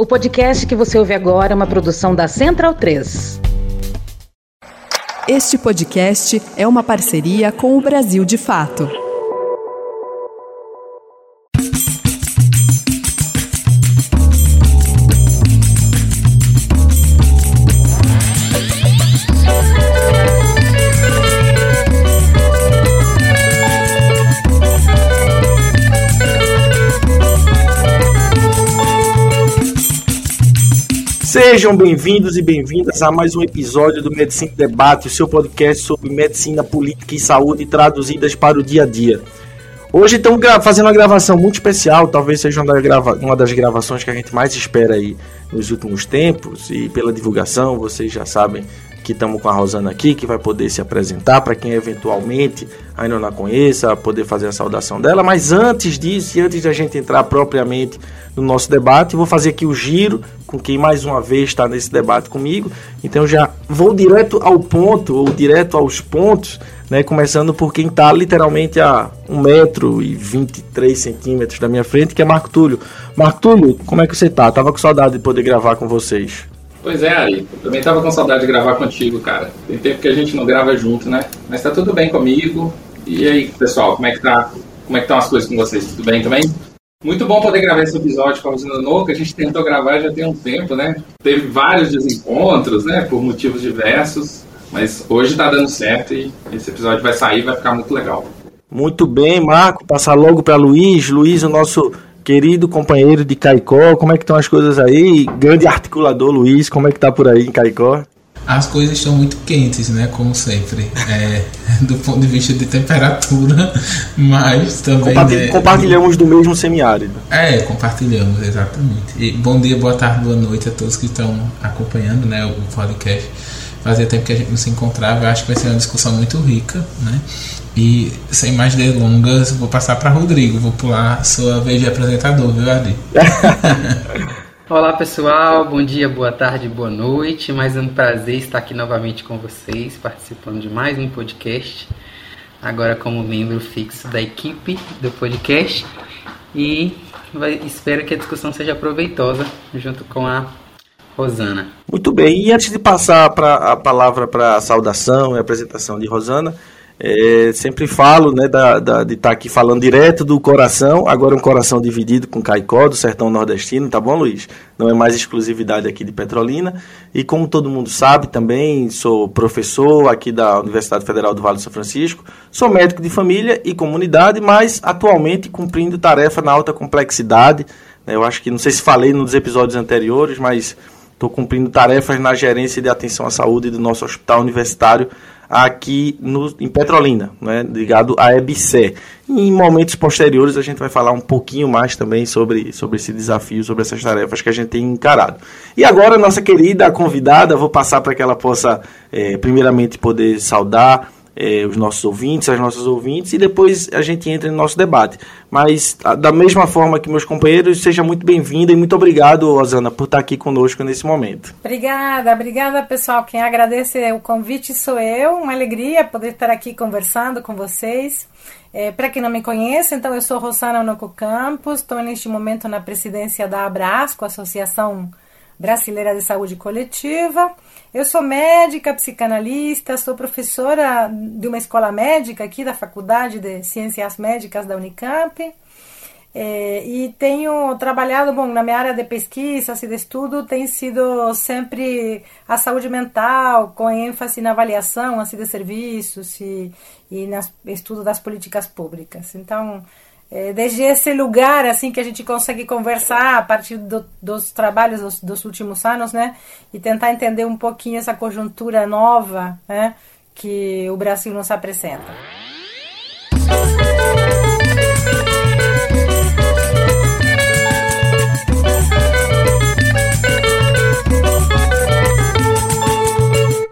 O podcast que você ouve agora é uma produção da Central 3. Este podcast é uma parceria com o Brasil de Fato. Sejam bem-vindos e bem-vindas a mais um episódio do Medicina Debate, o seu podcast sobre medicina, política e saúde traduzidas para o dia a dia. Hoje estamos fazendo uma gravação muito especial, talvez seja uma das gravações que a gente mais espera aí nos últimos tempos e pela divulgação, vocês já sabem que estamos com a Rosana aqui, que vai poder se apresentar para quem eventualmente ainda não a conheça, poder fazer a saudação dela. Mas antes disso, e antes de a gente entrar propriamente no nosso debate, vou fazer aqui o giro com quem mais uma vez está nesse debate comigo. Então já vou direto ao ponto, ou direto aos pontos, né? Começando por quem está literalmente a 1,23m centímetros da minha frente, que é Marco Túlio. Marco Túlio, como é que você tá? Tava com saudade de poder gravar com vocês. Pois é, Ari. Eu também tava com saudade de gravar contigo, cara. Tem tempo que a gente não grava junto, né? Mas tá tudo bem comigo. E aí, pessoal, como é que tá? Como é que estão as coisas com vocês? Tudo bem também? Muito bom poder gravar esse episódio com a Rosina Noca. A gente tentou gravar já tem um tempo, né? Teve vários desencontros, né? Por motivos diversos. Mas hoje tá dando certo e esse episódio vai sair vai ficar muito legal. Muito bem, Marco. Passar logo para Luiz. Luiz, o nosso querido companheiro de Caicó, como é que estão as coisas aí? Grande articulador Luiz, como é que tá por aí em Caicó? As coisas estão muito quentes, né? Como sempre, é, do ponto de vista de temperatura, mas também. né, compartilhamos do mesmo semiárido. É, compartilhamos, exatamente. E bom dia, boa tarde, boa noite a todos que estão acompanhando né, o podcast. Fazia tempo que a gente não se encontrava, acho que vai ser uma discussão muito rica, né? E sem mais delongas, vou passar para Rodrigo, vou pular sua vez de apresentador, viu, Adi? Olá pessoal, bom dia, boa tarde, boa noite. Mais um prazer estar aqui novamente com vocês, participando de mais um podcast. Agora como membro fixo da equipe do podcast e espero que a discussão seja proveitosa junto com a Rosana. Muito bem, e antes de passar pra, a palavra para a saudação e apresentação de Rosana, é, sempre falo né, da, da de estar tá aqui falando direto do coração, agora um coração dividido com Caicó, do sertão nordestino, tá bom, Luiz? Não é mais exclusividade aqui de Petrolina. E como todo mundo sabe também, sou professor aqui da Universidade Federal do Vale do São Francisco, sou médico de família e comunidade, mas atualmente cumprindo tarefa na alta complexidade. Né, eu acho que, não sei se falei nos episódios anteriores, mas estou cumprindo tarefas na gerência de atenção à saúde do nosso hospital universitário aqui no, em Petrolina, né, ligado à EBC. em momentos posteriores a gente vai falar um pouquinho mais também sobre, sobre esse desafio, sobre essas tarefas que a gente tem encarado. E agora, nossa querida convidada, vou passar para que ela possa, é, primeiramente, poder saudar é, os nossos ouvintes, as nossas ouvintes, e depois a gente entra no nosso debate. Mas, da mesma forma que meus companheiros, seja muito bem-vinda e muito obrigado, Rosana, por estar aqui conosco nesse momento. Obrigada, obrigada, pessoal. Quem agradece o convite sou eu. Uma alegria poder estar aqui conversando com vocês. É, Para quem não me conhece, então eu sou Rosana Onoco Campos, estou neste momento na presidência da Abrasco, Associação Brasileira de Saúde Coletiva. Eu sou médica, psicanalista, sou professora de uma escola médica aqui da Faculdade de Ciências Médicas da Unicamp. É, e tenho trabalhado, bom, na minha área de pesquisa e de estudo tem sido sempre a saúde mental, com ênfase na avaliação assim, de serviços e, e no estudo das políticas públicas. Então, é, desde esse lugar assim que a gente consegue conversar a partir do, dos trabalhos dos, dos, últimos anos, né, e tentar entender um pouquinho essa conjuntura nova, né, que o Brasil nos apresenta.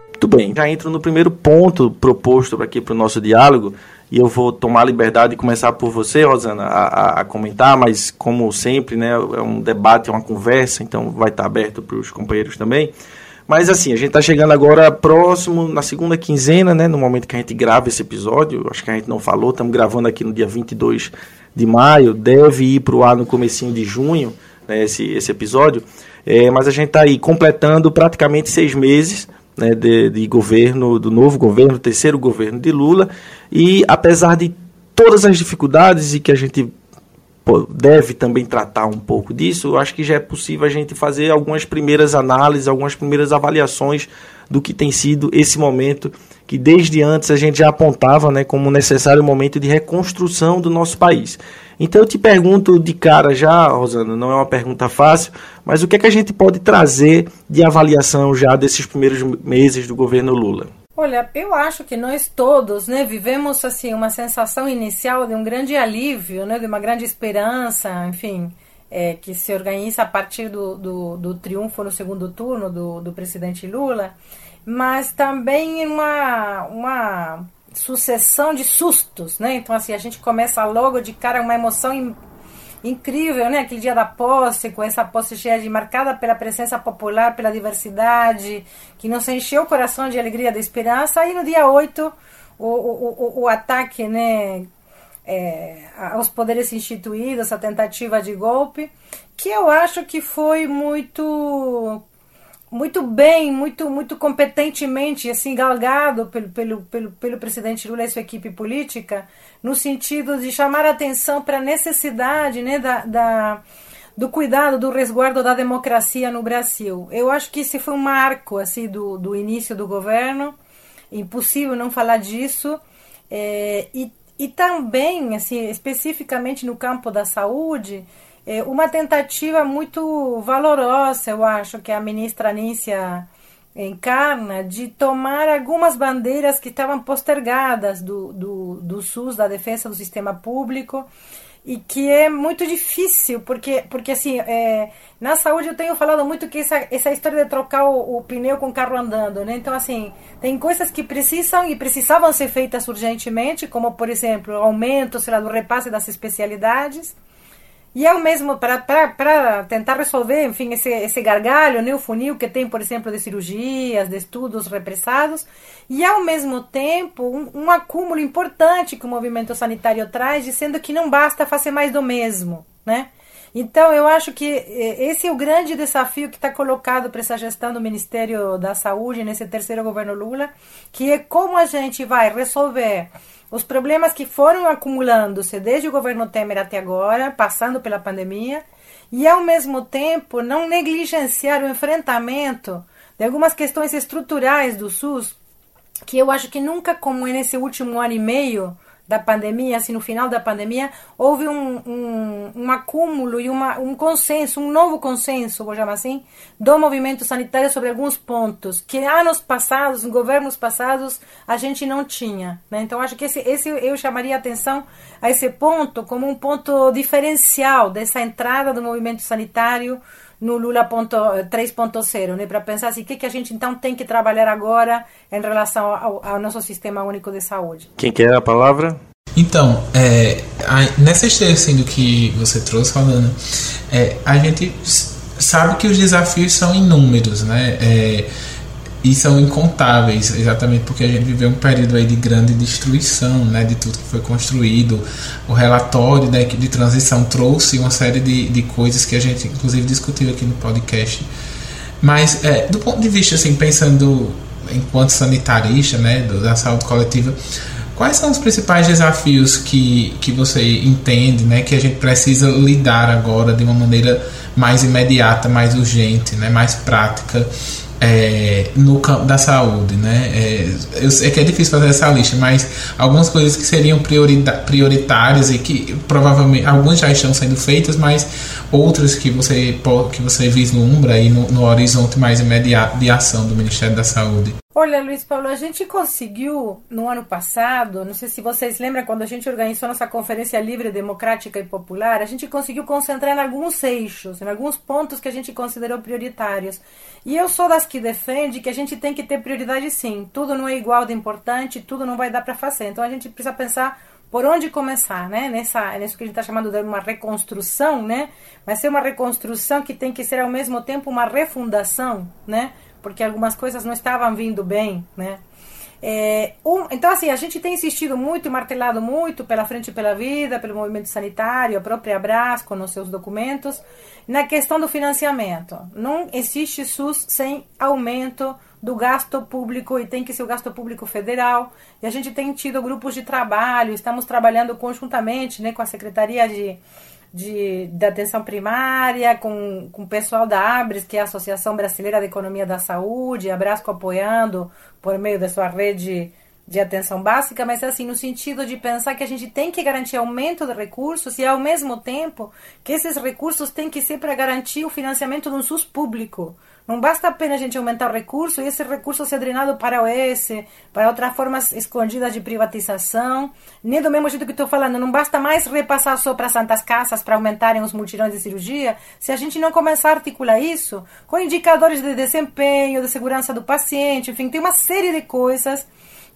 Muito bem, já entro no primeiro ponto proposto aqui para o nosso diálogo, e eu vou tomar a liberdade de começar por você, Rosana, a, a, comentar, mas como sempre, né, é um debate, é uma conversa, então vai estar aberto para os companheiros também. Mas assim, a gente está chegando agora próximo, na segunda quinzena, né, no momento que a gente grava esse episódio, acho que a gente não falou, estamos gravando aqui no dia 22 de maio, deve ir para o ar no comecinho de junho, né, esse, esse episódio, é, mas a gente está aí completando praticamente seis meses né, de, de governo, do novo governo, terceiro governo de Lula, e apesar de todas as dificuldades e que a gente deve também tratar um pouco disso, eu acho que já é possível a gente fazer algumas primeiras análises, algumas primeiras avaliações do que tem sido esse momento que desde antes a gente já apontava né, como necessário momento de reconstrução do nosso país. Então eu te pergunto de cara já, Rosana, não é uma pergunta fácil, mas o que é que a gente pode trazer de avaliação já desses primeiros meses do governo Lula? Olha, eu acho que nós todos, né, vivemos assim uma sensação inicial de um grande alívio, né, de uma grande esperança, enfim, é, que se organiza a partir do, do, do, triunfo no segundo turno do, do presidente Lula, mas também uma, uma sucessão de sustos, né? Então, assim, a gente começa logo de cara uma emoção in, incrível, né? Aquele dia da posse, com essa posse cheia de marcada pela presença popular, pela diversidade, que nos encheu o coração de alegria, de esperança. E no dia 8, o, o, o, o ataque, né? É, aos poderes instituídos, a tentativa de golpe, que eu acho que foi muito muito bem, muito muito competentemente assim galgado pelo, pelo, pelo, pelo presidente Lula e sua equipe política, no sentido de chamar a atenção para a necessidade né, da, da, do cuidado, do resguardo da democracia no Brasil. Eu acho que esse foi um marco assim do, do início do governo, impossível não falar disso, é, e, e também, assim, especificamente no campo da saúde, é uma tentativa muito valorosa, eu acho, que a ministra Nícia encarna, de tomar algumas bandeiras que estavam postergadas do, do, do SUS, da defesa do sistema público, e que é muito difícil, porque, porque assim, é, na saúde eu tenho falado muito que essa, essa história de trocar o, o, pneu com o carro andando, né? Então, assim, tem coisas que precisam e precisavam ser feitas urgentemente, como, por exemplo, o aumento, sei lá, do repasse das especialidades, e ao mesmo, para tentar resolver, enfim, esse, esse gargalho, né, o funil que tem, por exemplo, de cirurgias, de estudos repressados, e ao mesmo tempo um, um acúmulo importante que o movimento sanitário traz, dizendo que não basta fazer mais do mesmo, né? Então, eu acho que eh, esse é o grande desafio que está colocado para essa gestão do Ministério da Saúde nesse terceiro governo Lula, que é como a gente vai resolver os problemas que foram acumulando-se desde o governo Temer até agora, passando pela pandemia, e ao mesmo tempo não negligenciar o enfrentamento de algumas questões estruturais do SUS, que eu acho que nunca como nesse último ano e meio da pandemia, assim, no final da pandemia, houve um, um, um acúmulo e uma, um consenso, um novo consenso, vou chamar assim, do movimento sanitário sobre alguns pontos que anos passados, governos passados, a gente não tinha. Né? Então, acho que esse, esse eu chamaria atenção a esse ponto como um ponto diferencial dessa entrada do movimento sanitário no Lula 3.0, né? para pensar assim, o que, que a gente então tem que trabalhar agora em relação ao, ao nosso sistema único de saúde. Quem quer a palavra? Então, é, a, nessa esteira assim, do que você trouxe, falando, é, a gente sabe que os desafios são inúmeros, né? É, e são incontáveis, exatamente porque a gente viveu um período aí de grande destruição, né, de tudo que foi construído. O relatório né, de transição trouxe uma série de, de coisas que a gente, inclusive, discutiu aqui no podcast. Mas, é, do ponto de vista, assim, pensando enquanto sanitarista, né, da saúde coletiva, quais são os principais desafios que, que você entende, né, que a gente precisa lidar agora de uma maneira mais imediata, mais urgente, né, mais prática? É, no campo da saúde, né? É, eu sei que é difícil fazer essa lista, mas algumas coisas que seriam prioritárias e que provavelmente algumas já estão sendo feitas, mas outras que você que você vislumbra aí no, no horizonte mais imediato de ação do Ministério da Saúde. Olha, Luiz Paulo, a gente conseguiu no ano passado, não sei se vocês lembram, quando a gente organizou nossa Conferência Livre, Democrática e Popular, a gente conseguiu concentrar em alguns eixos, em alguns pontos que a gente considerou prioritários. E eu sou das que defende que a gente tem que ter prioridade sim. Tudo não é igual de importante, tudo não vai dar para fazer. Então a gente precisa pensar por onde começar, né? Nessa, nisso que a gente está chamando de uma reconstrução, né? Mas ser uma reconstrução que tem que ser ao mesmo tempo uma refundação, né? Porque algumas coisas não estavam vindo bem, né? É, um, então, assim, a gente tem insistido muito e martelado muito pela Frente pela Vida, pelo movimento sanitário, a própria Abrasco nos seus documentos, na questão do financiamento. Não existe SUS sem aumento do gasto público e tem que ser o gasto público federal. E a gente tem tido grupos de trabalho, estamos trabalhando conjuntamente né, com a Secretaria de, de, de Atenção Primária, com, com o pessoal da ABRES, que é a Associação Brasileira de Economia da Saúde, a Brasco apoiando por meio da sua rede de atenção básica, mas assim, no sentido de pensar que a gente tem que garantir aumento de recursos e, ao mesmo tempo, que esses recursos têm que ser para garantir o financiamento de um SUS público. Não basta apenas a gente aumentar o recurso e esse recurso ser drenado para o S, para outras formas escondidas de privatização. Nem do mesmo jeito que estou falando, não basta mais repassar só para santas casas para aumentarem os multirões de cirurgia, se a gente não começar a articular isso com indicadores de desempenho, de segurança do paciente, enfim, tem uma série de coisas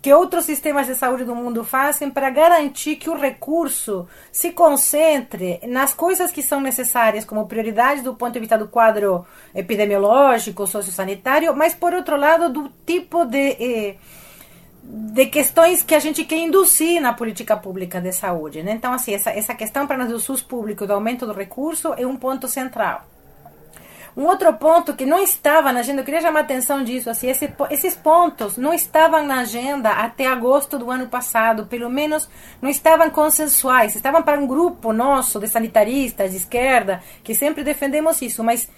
que outros sistemas de saúde do mundo fazem para garantir que o recurso se concentre nas coisas que são necessárias como prioridade do ponto de vista do quadro epidemiológico, sociosanitário, mas por outro lado do tipo de eh, de questões que a gente quer induzir na política pública de saúde. Né? Então, assim, essa, essa questão para nós do SUS público, do aumento do recurso, é um ponto central. Um outro ponto que não estava na agenda, eu queria chamar a atenção disso, assim, esse, esses pontos não estavam na agenda até agosto do ano passado, pelo menos não estavam consensuais, estavam para um grupo nosso de sanitaristas de esquerda, que sempre defendemos isso, mas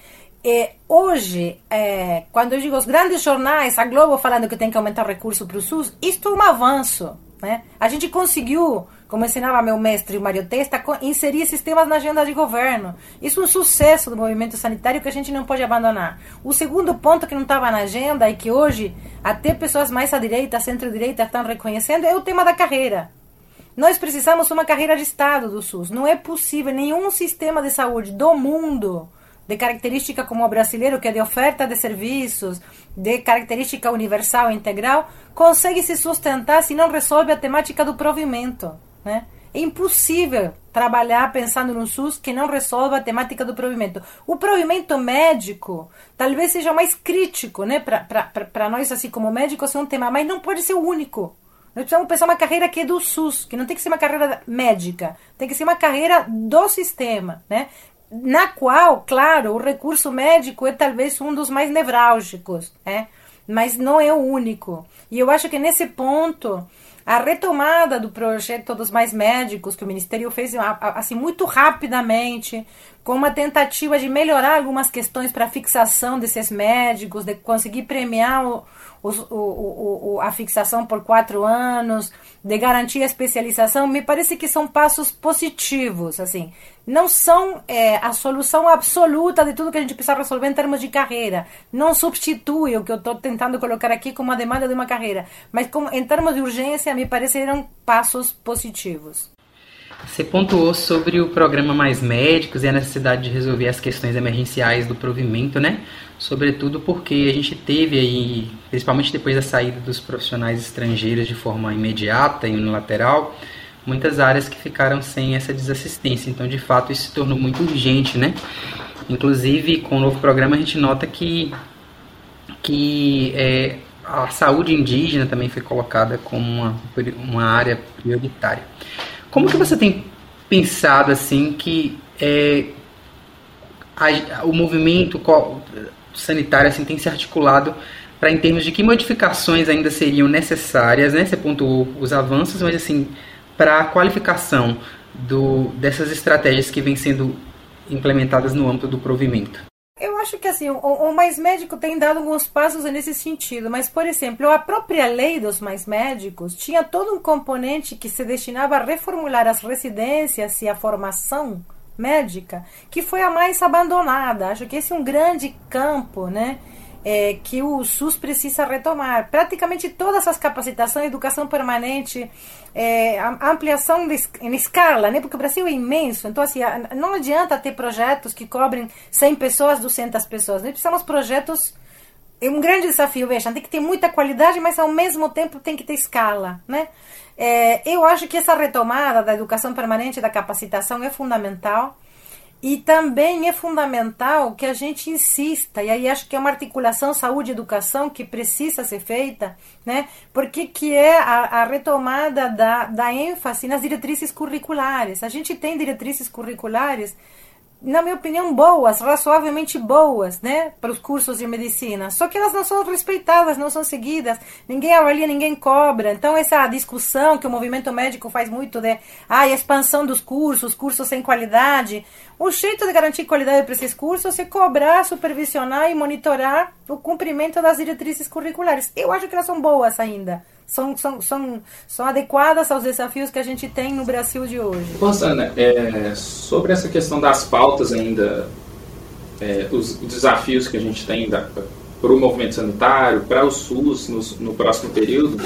é, hoje, é, quando eu digo os grandes jornais, a Globo falando que tem que aumentar o recurso para o SUS, isto é um avanço. Né? A gente conseguiu como ensinava meu mestre Mário Testa, inserir esses temas na agenda de governo. Isso é um sucesso do movimento sanitário que a gente não pode abandonar. O segundo ponto que não estava na agenda e que hoje até pessoas mais à direita, centro-direita estão reconhecendo é o tema da carreira. Nós precisamos uma carreira de Estado do SUS. Não é possível nenhum sistema de saúde do mundo de característica como o brasileiro, que é de oferta de serviços, de característica universal integral, consegue se sustentar se não resolve a temática do provimento. Né? É impossível trabalhar pensando no SUS que não resolva a temática do provimento. O provimento médico talvez seja mais crítico, né? Para nós, assim como médicos, é um tema, mas não pode ser o único. Nós precisamos pensar uma carreira que é do SUS, que não tem que ser uma carreira médica, tem que ser uma carreira do sistema, né? Na qual, claro, o recurso médico é talvez um dos mais nevrálgicos, né? Mas não é o único. E eu acho que nesse ponto a retomada do projeto dos mais médicos que o Ministério fez assim muito rapidamente, com uma tentativa de melhorar algumas questões para fixação desses médicos, de conseguir premiar o, o, o, a fixação por quatro anos, de garantir a especialização, me parece que são passos positivos, assim. Não são é, a solução absoluta de tudo que a gente precisa resolver em termos de carreira. Não substitui o que eu estou tentando colocar aqui como a demanda de uma carreira. Mas como, em termos de urgência, me pareceram passos positivos. Você pontuou sobre o programa Mais Médicos e a necessidade de resolver as questões emergenciais do provimento, né? Sobretudo porque a gente teve aí, principalmente depois da saída dos profissionais estrangeiros de forma imediata e unilateral, muitas áreas que ficaram sem essa desassistência. Então, de fato, isso se tornou muito urgente, né? Inclusive, com o novo programa, a gente nota que, que é, a saúde indígena também foi colocada como uma, uma área prioritária. Como que você tem pensado assim que é, a, o movimento sanitário assim tem se articulado para em termos de que modificações ainda seriam necessárias, né? Você pontuou os avanços, mas assim para a qualificação do, dessas estratégias que vêm sendo implementadas no âmbito do provimento acho que assim, o, o, Mais Médico tem dado alguns passos nesse sentido, mas, por exemplo, a própria lei dos Mais Médicos tinha todo um componente que se destinava a reformular as residências e a formação médica, que foi a mais abandonada. Acho que esse é um grande campo, né? É, que o SUS precisa retomar. Praticamente todas as capacitações, educação permanente, é, ampliação de, em escala, né? porque o Brasil é imenso, então assim, não adianta ter projetos que cobrem 100 pessoas, 200 pessoas. Nós precisamos de projetos é um grande desafio, veja, tem que ter muita qualidade, mas ao mesmo tempo tem que ter escala, né? É, eu acho que essa retomada da educação permanente, da capacitação é fundamental. E também é fundamental que a gente insista, e aí acho que é uma articulação saúde-educação que precisa ser feita, né? porque que é a, a, retomada da, da ênfase nas diretrizes curriculares. A gente tem diretrizes curriculares na minha opinião, boas, razoavelmente boas, né, para os cursos de medicina. Só que elas não são respeitadas, não são seguidas, ninguém avalia, ninguém cobra. Então, essa discussão que o movimento médico faz muito de ah, expansão dos cursos, cursos sem qualidade. O jeito de garantir qualidade para esses cursos é cobrar, supervisionar e monitorar o cumprimento das diretrizes curriculares. Eu acho que elas são boas ainda são, são, são, são adequadas aos desafios que a gente tem no Brasil de hoje. Rosana, é, sobre essa questão das pautas ainda, é, os desafios que a gente tem para o movimento sanitário, para o SUS no, no próximo período,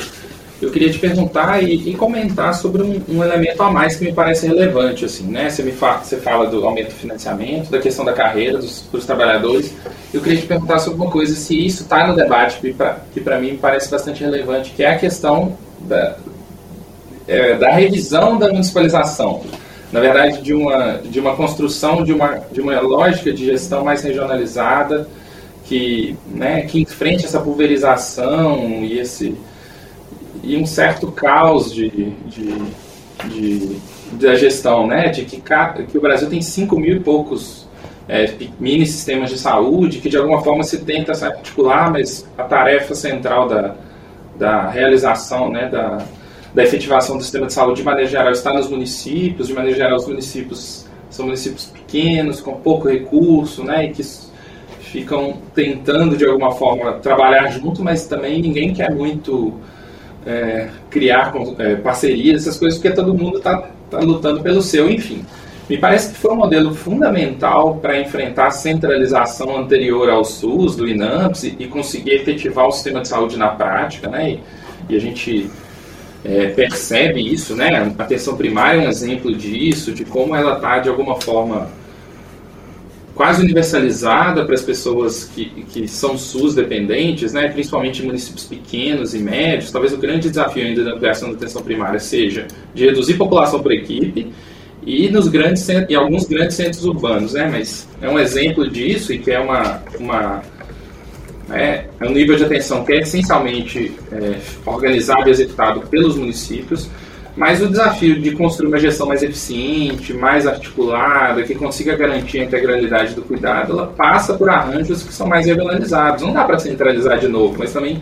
eu queria te perguntar e, e comentar sobre um, um, elemento a mais que me parece relevante. Assim, né? você, me fa você fala do aumento do financiamento, da questão da carreira dos, dos trabalhadores. Eu queria te perguntar sobre uma coisa, se isso está no debate, que para mim me parece bastante relevante, que é a questão da, é, da revisão da municipalização. Na verdade, de uma, de uma construção de uma, de uma lógica de gestão mais regionalizada, que, né, que enfrente essa pulverização e esse e um certo caos de, de, de, da gestão, né? De que, que o Brasil tem 5 mil e poucos é, mini sistemas de saúde, que de alguma forma se tenta se articular, mas a tarefa central da, da realização, né, da, da efetivação do sistema de saúde de maneira geral está nos municípios, de maneira geral os municípios são municípios pequenos, com pouco recurso, né, e que ficam tentando de alguma forma trabalhar junto, mas também ninguém quer muito é, criar é, parcerias, essas coisas, porque todo mundo está tá lutando pelo seu, enfim. Me parece que foi um modelo fundamental para enfrentar a centralização anterior ao SUS, do INAMPS, e, conseguir efetivar o sistema de saúde na prática, né? E, e a gente é, percebe isso, né? A atenção primária é um exemplo disso, de como ela está, de alguma forma, quase universalizada para as pessoas que, que são SUS dependentes, né, principalmente em municípios pequenos e médios. Talvez o grande desafio ainda da ampliação da atenção primária seja de reduzir população por equipe e nos grandes em alguns grandes centros urbanos, né, mas é um exemplo disso e que é uma, uma é, é um nível de atenção que é essencialmente é, organizado e executado pelos municípios mas o desafio de construir uma gestão mais eficiente, mais articulada, que consiga garantir a integralidade do cuidado, ela passa por arranjos que são mais regionalizados. Não dá para centralizar de novo, mas também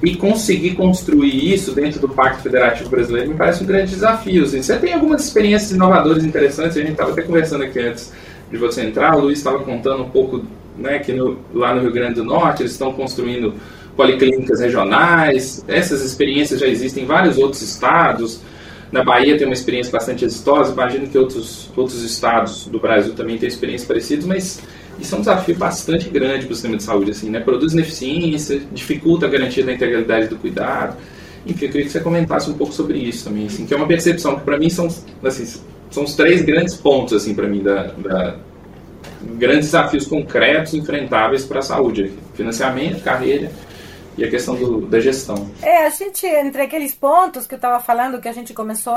e conseguir construir isso dentro do Pacto Federativo Brasileiro me parece um grande desafio. Assim. Você tem algumas experiências inovadoras interessantes, a gente estava até conversando aqui antes de você entrar, o Luiz estava contando um pouco né, que no, lá no Rio Grande do Norte eles estão construindo policlínicas regionais, essas experiências já existem em vários outros estados, na Bahia tem uma experiência bastante exitosa, imagino que outros, outros estados do Brasil também têm experiências parecidas, mas isso é um desafio bastante grande para o sistema de saúde, assim, né? Produz ineficiência, dificulta a garantia da integralidade do cuidado. Enfim, eu queria que você comentasse um pouco sobre isso também, assim, que é uma percepção que para mim são, assim, são os três grandes pontos, assim, para mim, da, da, grandes desafios concretos enfrentáveis para a saúde: financiamento, carreira e a questão do, da gestão. É, a gente, entre aqueles pontos que eu estava falando, que a gente começou,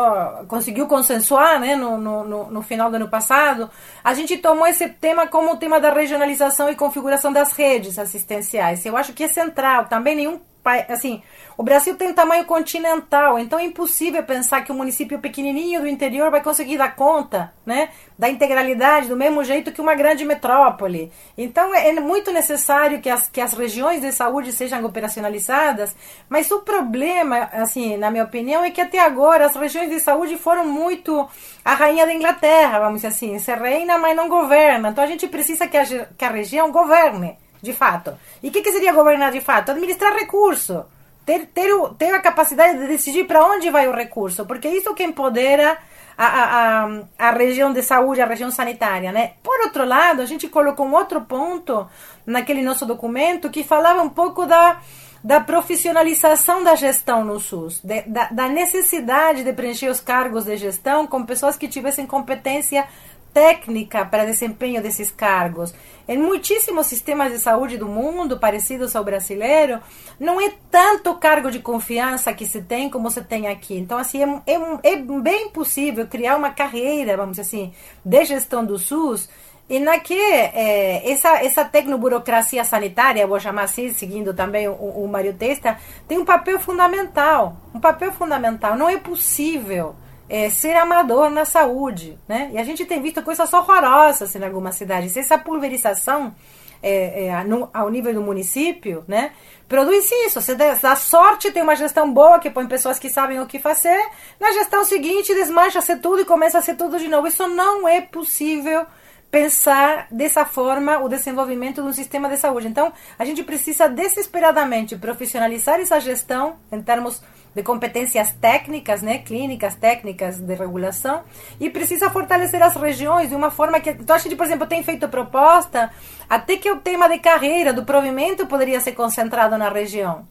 conseguiu consensuar né, no, no, no, final do ano passado, a gente tomou esse tema como o tema da regionalização e configuração das redes assistenciais. Eu acho que é central. Também nenhum assim, o Brasil tem tamanho continental, então é impossível pensar que um município pequenininho do interior vai conseguir dar conta, né, da integralidade do mesmo jeito que uma grande metrópole. Então é, é muito necessário que as, que as regiões de saúde sejam operacionalizadas, mas o problema, assim, na minha opinião, é que até agora as regiões de saúde foram muito a rainha da Inglaterra, vamos dizer assim, se reina, mas não governa. Então a gente precisa que a, que a região governe de fato. E o que, que seria governar de fato? Administrar recurso. Ter, ter, ter a capacidade de decidir para onde vai o recurso, porque isso que empodera a, a, a, a, região de saúde, a região sanitária, né? Por outro lado, a gente colocou um outro ponto naquele nosso documento que falava um pouco da, da profissionalização da gestão no SUS, de, da, da necessidade de preencher os cargos de gestão com pessoas que tivessem competência técnica para desempenho desses cargos. Em muitíssimos sistemas de saúde do mundo, parecidos ao brasileiro, não é tanto cargo de confiança que se tem como se tem aqui. Então, assim, é, é, é bem possível criar uma carreira, vamos dizer assim, de gestão do SUS e na que é, essa, essa tecnoburocracia sanitária, vou chamar assim, seguindo também o, o Mário Testa, tem um papel fundamental. Um papel fundamental. Não é possível é, ser amador na saúde. Né? E a gente tem visto coisas horrorosas em algumas cidades. Essa pulverização é, é, no, ao nível do município, né? Produz isso. Você dá sorte, tem uma gestão boa que põe pessoas que sabem o que fazer. Na gestão seguinte, desmancha-se tudo e começa a ser tudo de novo. Isso não é possível pensar dessa forma o desenvolvimento de um sistema de saúde. Então, a gente precisa desesperadamente profissionalizar essa gestão em termos de competências técnicas, né, clínicas, técnicas de regulação, e precisa fortalecer as regiões de uma forma que. Então, a gente, por exemplo, tem feito proposta até que o tema de carreira, do provimento, poderia ser concentrado na região.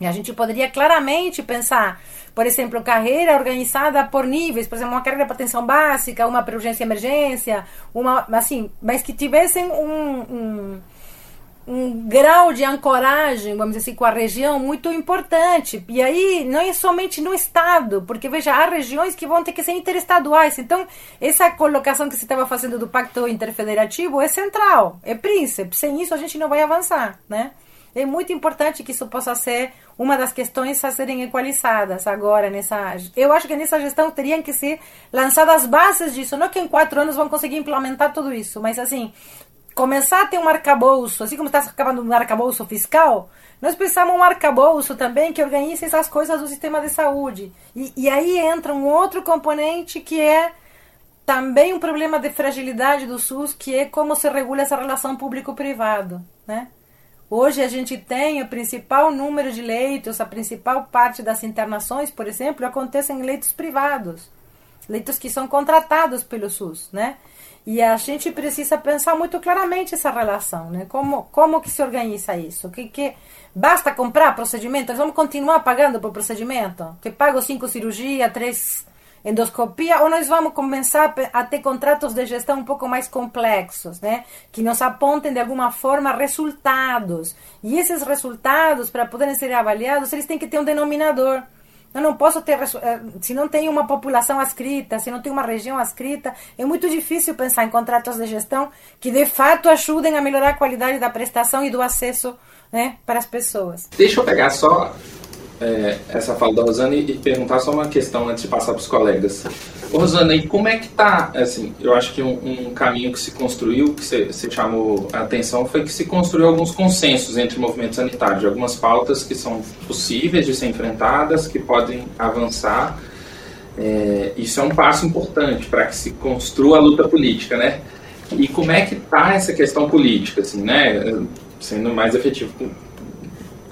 E a gente poderia claramente pensar, por exemplo, carreira organizada por níveis, por exemplo, uma carreira para atenção básica, uma para urgência e emergência, uma assim, mas que tivessem um, um, um, grau de ancoragem, vamos dizer assim, com a região muito importante. E aí não é somente no estado, porque veja, há regiões que vão ter que ser interestaduais. Então, essa colocação que você estava fazendo do pacto interfederativo é central, é príncipe. Sem isso a gente não vai avançar, né? É muito importante que isso possa ser uma das questões a serem equalizadas agora nessa. Eu acho que nessa gestão teriam que ser lançadas bases disso, não que em quatro anos vão conseguir implementar tudo isso, mas assim começar a ter um arcabouço, assim como está acabando um arcabouço fiscal, nós precisamos um arcabouço também que organize essas coisas do sistema de saúde. E, e aí entra um outro componente que é também um problema de fragilidade do SUS, que é como se regula essa relação público-privado, né? Hoje a gente tem o principal número de leitos, a principal parte das internações, por exemplo, acontecem em leitos privados, leitos que são contratados pelo SUS, né? E a gente precisa pensar muito claramente essa relação, né? Como, como que se organiza isso? Que, que basta comprar procedimento? Vamos continuar pagando por procedimento? Que pago cinco cirurgias, três endoscopia, ou nós vamos começar a ter contratos de gestão um pouco mais complexos, né? Que nos apontem de alguma forma resultados. E esses resultados, para poderem ser avaliados, eles têm que ter um denominador. Eu não posso ter, eh, se não tem uma população adscrita, se não tem uma região adscrita, é muito difícil pensar em contratos de gestão que de fato ajudem a melhorar a qualidade da prestação e do acesso né, para as pessoas. Deixa eu pegar só é, essa fala da Rosana e, perguntar só uma questão antes de passar para os colegas. Ô, Rosana, como é que tá, assim, eu acho que um, um caminho que se construiu, que você chamou a atenção, foi que se construiu alguns consensos entre o movimento sanitário, de algumas pautas que são possíveis de ser enfrentadas, que podem avançar. É, isso é um passo importante para que se construa a luta política, né? E como é que está essa questão política, assim, né? Sendo mais efetivo,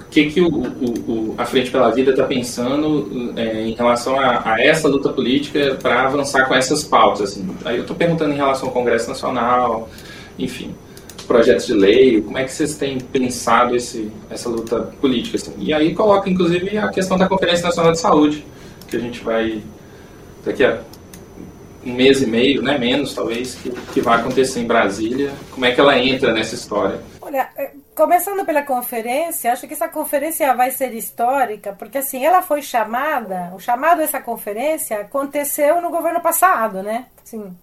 que, que o, o, o, a Frente pela Vida está pensando é, em relação a, a, essa luta política para avançar com essas pautas? Assim. Aí eu estou perguntando em relação ao Congresso Nacional, enfim, projetos de lei, como é que vocês têm pensado esse, essa luta política? Assim? E aí coloca, inclusive, a questão da Conferência Nacional de Saúde, que a gente vai, daqui a um mês e meio, né, menos talvez, que, que vai acontecer em Brasília. Como é que ela entra nessa história? Olha, é, começando pela conferência, acho que essa conferência vai ser histórica, porque assim, ela foi chamada, o chamado dessa conferência aconteceu no governo passado, né? Assim,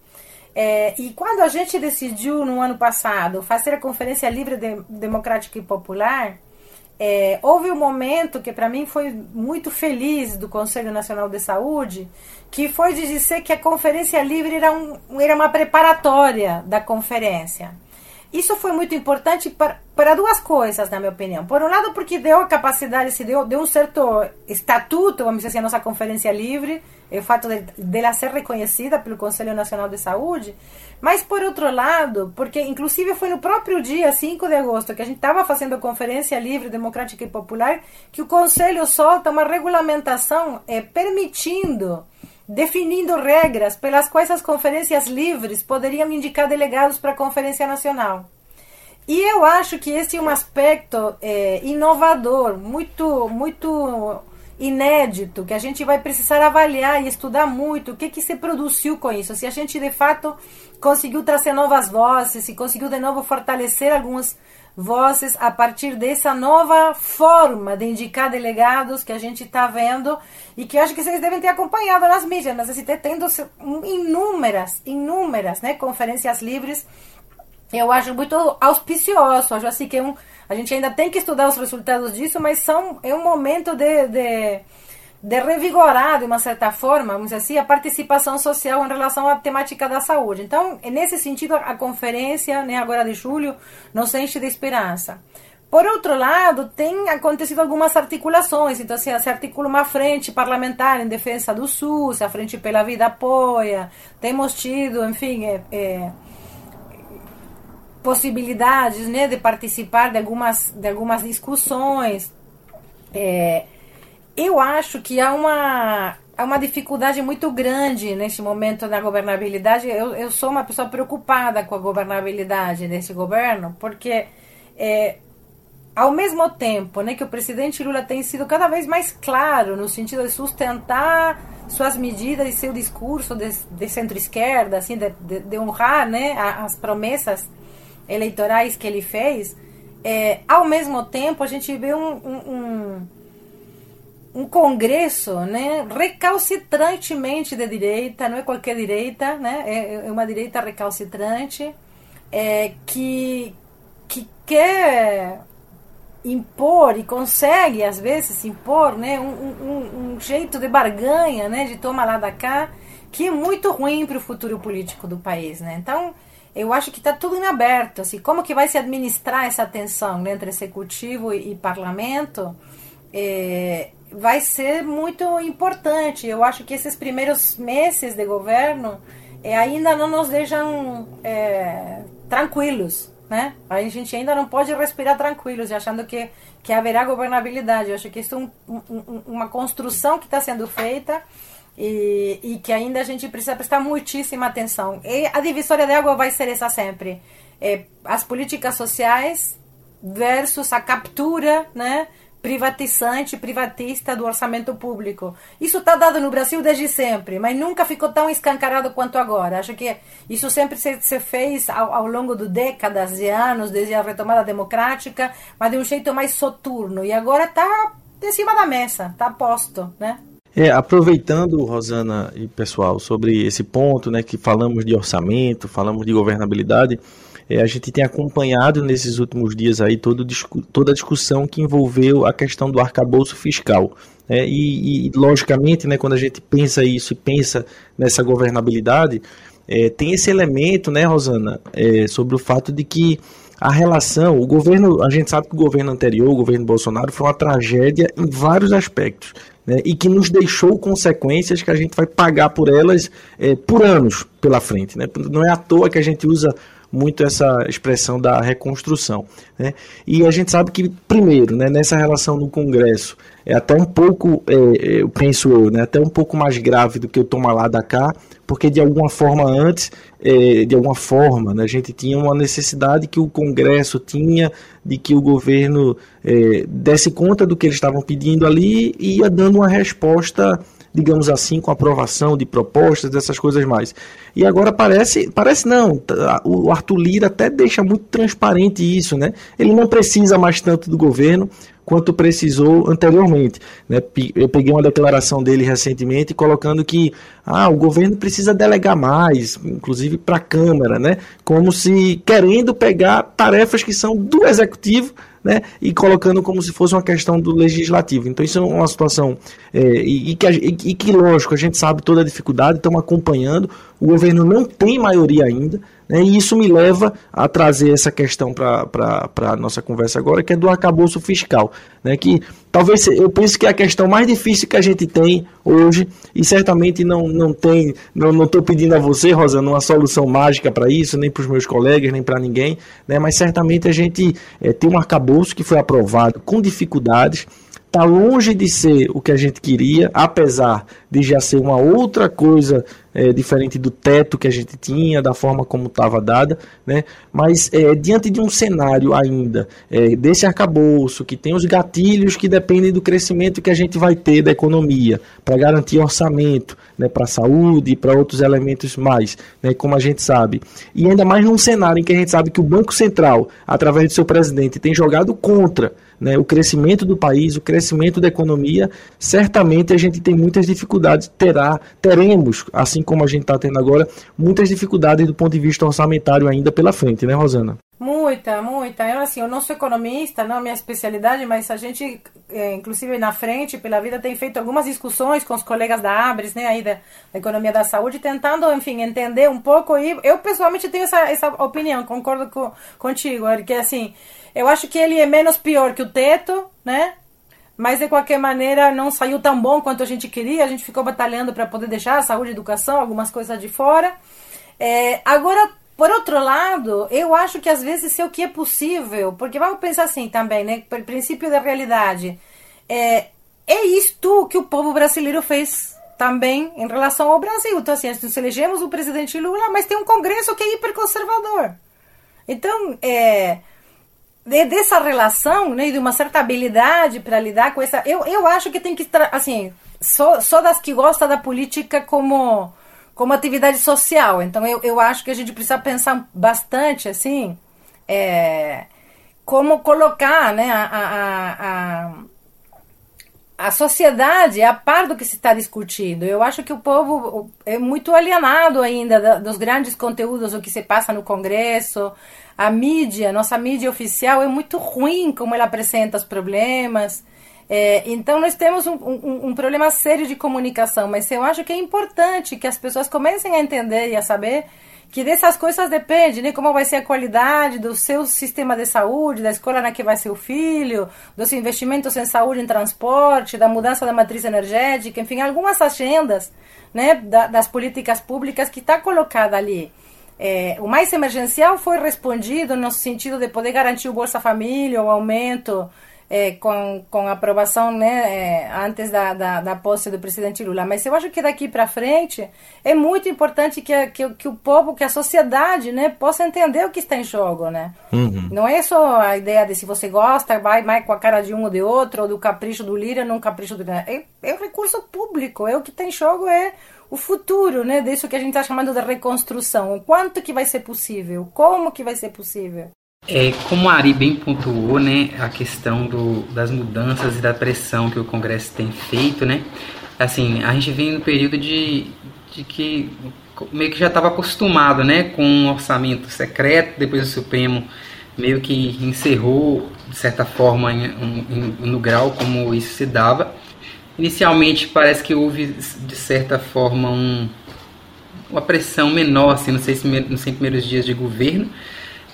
é, e quando a gente decidiu no ano passado fazer a Conferência Livre, de, Democrática e Popular, é, houve um momento que para mim foi muito feliz do Conselho Nacional de Saúde, que foi de dizer que a Conferência Livre era, um, era uma preparatória da conferência. Isso foi muito importante para, para duas coisas, na minha opinião. Por um lado, porque deu a capacidade, se deu, deu um certo estatuto, vamos dizer assim, a nossa conferência livre, o fato de, dela ser reconhecida pelo Conselho Nacional de Saúde. Mas, por outro lado, porque inclusive foi no próprio dia 5 de agosto que a gente estava fazendo a Conferência Livre, Democrática e Popular, que o Conselho solta uma regulamentação é, permitindo definindo regras pelas quais as conferências livres poderiam indicar delegados para a Conferência Nacional. E eu acho que esse é um aspecto é, inovador, muito, muito inédito, que a gente vai precisar avaliar e estudar muito o que, que se produziu com isso. Se a gente de fato conseguiu trazer novas vozes, se conseguiu de novo fortalecer algumas vozes a partir dessa nova forma de indicar delegados que a gente está vendo e que acho que vocês devem ter acompanhado nas mídias, mas assim, tendo inúmeras, inúmeras né, conferências livres, eu acho muito auspicioso, acho assim que é um, a gente ainda tem que estudar os resultados disso, mas são, é um momento de, de de revigorar, de uma certa forma, vamos dizer assim, a participação social em relação à temática da saúde. Então, nesse sentido, a conferência, né, agora de julho, nos enche de esperança. Por outro lado, tem acontecido algumas articulações, então assim, se articula uma frente parlamentar em defesa do SUS, a Frente pela Vida apoia, temos tido, enfim, é, é, possibilidades né, de participar de algumas, de algumas discussões. É, eu acho que há uma, há uma dificuldade muito grande neste momento da governabilidade. Eu, eu sou uma pessoa preocupada com a governabilidade desse governo, porque é, ao mesmo tempo né, que o presidente Lula tem sido cada vez mais claro no sentido de sustentar suas medidas e seu discurso de, de centro-esquerda, assim, de, de, de, honrar né, as promessas eleitorais que ele fez, é, ao mesmo tempo a gente vê um, um, um um congresso né, recalcitrantemente de direita, não é qualquer direita, né, é, é uma direita recalcitrante é, que, que quer impor e consegue às vezes impor né, um, um, um jeito de barganha, né, de tomar lá da cá, que é muito ruim para o futuro político do país. Né? Então, eu acho que está tudo em aberto. Assim, como que vai se administrar essa tensão né, entre executivo e, e parlamento? É, vai ser muito importante. Eu acho que esses primeiros meses de governo é, ainda não nos deixam é, tranquilos, né? A gente ainda não pode respirar tranquilos, achando que, que haverá governabilidade. Eu acho que isso é um, um, uma construção que está sendo feita e, e, que ainda a gente precisa prestar muitíssima atenção. E a divisória de água vai ser essa sempre. É, as políticas sociais versus a captura, né? Privatizante, privatista do orçamento público. Isso está dado no Brasil desde sempre, mas nunca ficou tão escancarado quanto agora. Acho que isso sempre se, se fez ao, ao, longo de décadas de anos, desde a retomada democrática, mas de um jeito mais soturno. E agora está em cima da mesa, está posto, né? É, aproveitando, Rosana e pessoal, sobre esse ponto, né, que falamos de orçamento, falamos de governabilidade, é, a gente tem acompanhado nesses últimos dias aí todo, toda a discussão que envolveu a questão do arcabouço fiscal. É, e, e, logicamente, né, quando a gente pensa isso e pensa nessa governabilidade, é, tem esse elemento, né, Rosana, é, sobre o fato de que a relação, o governo, a gente sabe que o governo anterior, o governo Bolsonaro, foi uma tragédia em vários aspectos. Né, e que nos deixou consequências que a gente vai pagar por elas é, por anos pela frente. Né? Não é à toa que a gente usa muito essa expressão da reconstrução. Né? E a gente sabe que, primeiro, né, nessa relação no Congresso, é até um pouco, é, é, eu penso eu, né, até um pouco mais grave do que o toma lá da cá, porque de alguma forma antes, é, de alguma forma, né, a gente tinha uma necessidade que o Congresso tinha de que o governo é, desse conta do que eles estavam pedindo ali e ia dando uma resposta digamos assim, com aprovação de propostas, dessas coisas mais. E agora parece, parece não, o Arthur Lira até deixa muito transparente isso, né? Ele não precisa mais tanto do governo quanto precisou anteriormente. Né? Eu peguei uma declaração dele recentemente colocando que ah, o governo precisa delegar mais, inclusive para a Câmara, né? como se querendo pegar tarefas que são do Executivo né, e colocando como se fosse uma questão do legislativo. Então isso é uma situação é, e, e, que, e, e, que, lógico, a gente sabe toda a dificuldade, estamos acompanhando, o governo não tem maioria ainda, né, e isso me leva a trazer essa questão para a nossa conversa agora, que é do arcabouço fiscal, né, que talvez eu penso que é a questão mais difícil que a gente tem hoje, e certamente não, não tem, não estou pedindo a você, Rosana, uma solução mágica para isso, nem para os meus colegas, nem para ninguém, né, mas certamente a gente é, tem um arcabouço que foi aprovado com dificuldades, está longe de ser o que a gente queria, apesar de já ser uma outra coisa é, diferente do teto que a gente tinha, da forma como estava dada, né? mas é, diante de um cenário ainda é, desse arcabouço, que tem os gatilhos que dependem do crescimento que a gente vai ter da economia, para garantir orçamento, né, para a saúde e para outros elementos mais, né, como a gente sabe. E ainda mais num cenário em que a gente sabe que o Banco Central, através do seu presidente, tem jogado contra né, o crescimento do país, o crescimento da economia, certamente a gente tem muitas dificuldades, terá, teremos, assim como a gente está tendo agora, muitas dificuldades do ponto de vista orçamentário ainda pela frente, né, Rosana? Muita, muita. Eu, assim, eu não sou economista, não é minha especialidade, mas a gente, é, inclusive na frente, pela vida, tem feito algumas discussões com os colegas da Abres, né, aí da, da economia da saúde, tentando, enfim, entender um pouco. E eu, pessoalmente, tenho essa, essa opinião, concordo com, contigo, porque, assim, eu acho que ele é menos pior que o teto, né? Mas de qualquer maneira não saiu tão bom quanto a gente queria. A gente ficou batalhando para poder deixar a saúde, educação, algumas coisas de fora. É, agora, por outro lado, eu acho que às vezes é o que é possível, porque vamos pensar assim também, né? Princípio da realidade. É, é isto que o povo brasileiro fez também em relação ao Brasil. Então, assim, nós elegemos o presidente Lula, mas tem um Congresso que é hiperconservador. Então, é de, dessa relação, né, de uma certa habilidade para lidar com essa. Eu, eu acho que tem que assim, só das que gostam da política como como atividade social. Então eu, eu acho que a gente precisa pensar bastante assim, é, como colocar, né, a, a, a, a sociedade a par do que se está discutindo. Eu acho que o povo é muito alienado ainda dos grandes conteúdos, o que se passa no Congresso, a mídia, nossa mídia oficial é muito ruim como ela apresenta os problemas. É, então nós temos um, um, um, problema sério de comunicação, mas eu acho que é importante que as pessoas comecem a entender e a saber que dessas coisas depende, né? Como vai ser a qualidade do seu sistema de saúde, da escola na que vai ser o filho, dos investimentos em saúde, em transporte, da mudança da matriz energética, enfim, algumas agendas, né? Da, das políticas públicas que está colocada ali. É, o mais emergencial foi respondido no sentido de poder garantir o Bolsa Família, o aumento é, com, com aprovação né, é, antes da, da, da, posse do presidente Lula. Mas eu acho que daqui para frente é muito importante que, que, que, o povo, que a sociedade né, possa entender o que está em jogo. Né? Uhum. Não é só a ideia de se você gosta, vai mais com a cara de um ou de outro, ou do capricho do Lira, não capricho do Lira. É, é o recurso público, é o que está em jogo, é o futuro, né, disso que a gente está chamando de reconstrução. O quanto que vai ser possível? Como que vai ser possível? É, como a Ari bem pontuou, né, a questão do, das mudanças e da pressão que o Congresso tem feito, né, assim, a gente vem no período de, de que meio que já estava acostumado, né, com um orçamento secreto, depois o Supremo meio que encerrou, de certa forma, em, em, no grau como isso se dava, Inicialmente parece que houve, de certa forma, um, uma pressão menor, assim, não sei se nos 100 primeiros dias de governo,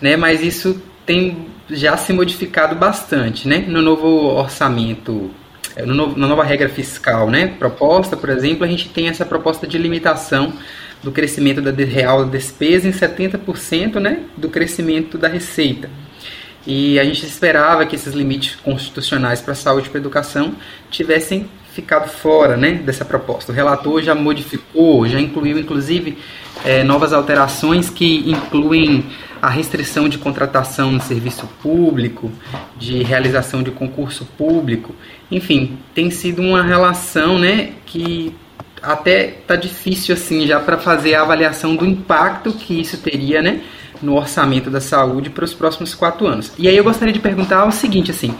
né, mas isso tem já se modificado bastante. Né? No novo orçamento, é, no novo, na nova regra fiscal né, proposta, por exemplo, a gente tem essa proposta de limitação do crescimento da real da despesa em 70% né, do crescimento da receita. E a gente esperava que esses limites constitucionais para a saúde e para a educação tivessem ficado fora né, dessa proposta. O relator já modificou, já incluiu inclusive é, novas alterações que incluem a restrição de contratação no serviço público, de realização de concurso público. Enfim, tem sido uma relação né, que até está difícil assim já para fazer a avaliação do impacto que isso teria né, no orçamento da saúde para os próximos quatro anos. E aí eu gostaria de perguntar o seguinte assim,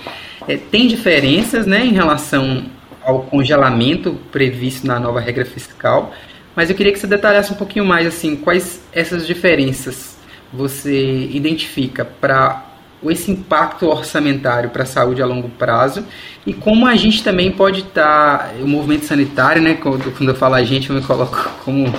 é, tem diferenças né, em relação ao congelamento previsto na nova regra fiscal, mas eu queria que você detalhasse um pouquinho mais assim, quais essas diferenças você identifica para esse impacto orçamentário para a saúde a longo prazo e como a gente também pode estar, tá, o movimento sanitário, né, quando, quando eu falo a gente, eu me coloco como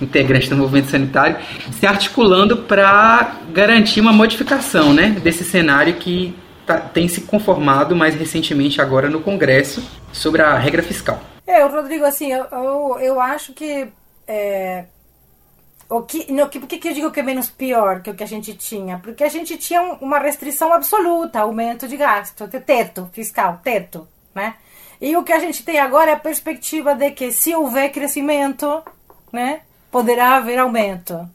integrante do movimento sanitário, se articulando para garantir uma modificação né, desse cenário que tá, tem se conformado mais recentemente agora no Congresso sobre a regra fiscal. É, Rodrigo, assim, eu, eu, eu acho que. É, o que, no, que, por que eu digo que é menos pior que o que a gente tinha? Porque a gente tinha uma restrição absoluta, aumento de gasto, teto fiscal, teto, né? E o que a gente tem agora é a perspectiva de que se houver crescimento, né? poderá haver aumento.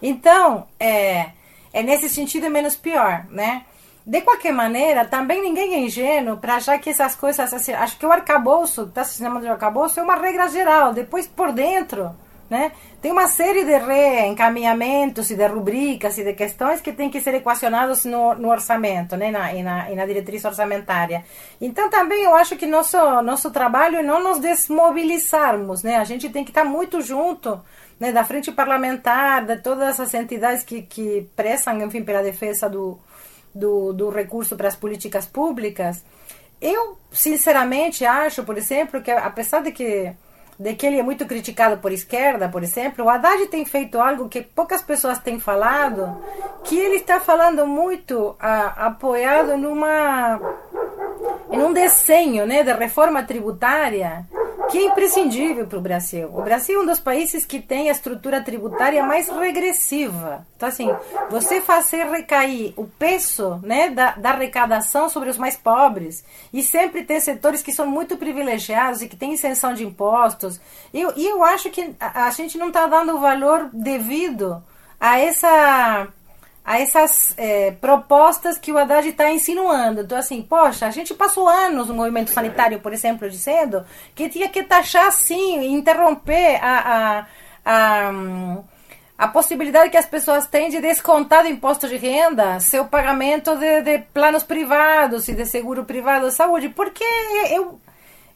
Então, é, é nesse sentido menos pior, né? De qualquer maneira, também ninguém é ingênuo para achar que essas coisas, assim, acho que o arcabouço, se chamando de arcabouço, é uma regra geral. Depois, por dentro, né? Tem uma série de reencaminhamentos e de rubricas e de questões que têm que ser equacionados no, no orçamento né? na, e, na, e na diretriz orçamentária. Então, também eu acho que nosso, nosso trabalho é não nos desmobilizarmos. Né? A gente tem que estar muito junto né? da frente parlamentar, de todas as entidades que, que pressam enfim, pela defesa do, do, do recurso para as políticas públicas. Eu, sinceramente, acho, por exemplo, que apesar de que de que ele é muito criticado por esquerda, por exemplo, o Haddad tem feito algo que poucas pessoas têm falado, que ele está falando muito a, apoiado numa em um desenho né, de reforma tributária que é imprescindível para o Brasil. O Brasil é um dos países que tem a estrutura tributária mais regressiva. Então, assim, você fazer recair o peso né, da, da arrecadação sobre os mais pobres, e sempre tem setores que são muito privilegiados e que têm isenção de impostos, e eu, eu acho que a, a gente não está dando o valor devido a essa a essas é, propostas que o Haddad está insinuando. Então, assim, poxa, a gente passou anos no movimento sanitário, por exemplo, dizendo que tinha que taxar sim, interromper a, a, a, a possibilidade que as pessoas têm de descontar do imposto de renda seu pagamento de, de planos privados e de seguro privado de saúde, porque eu,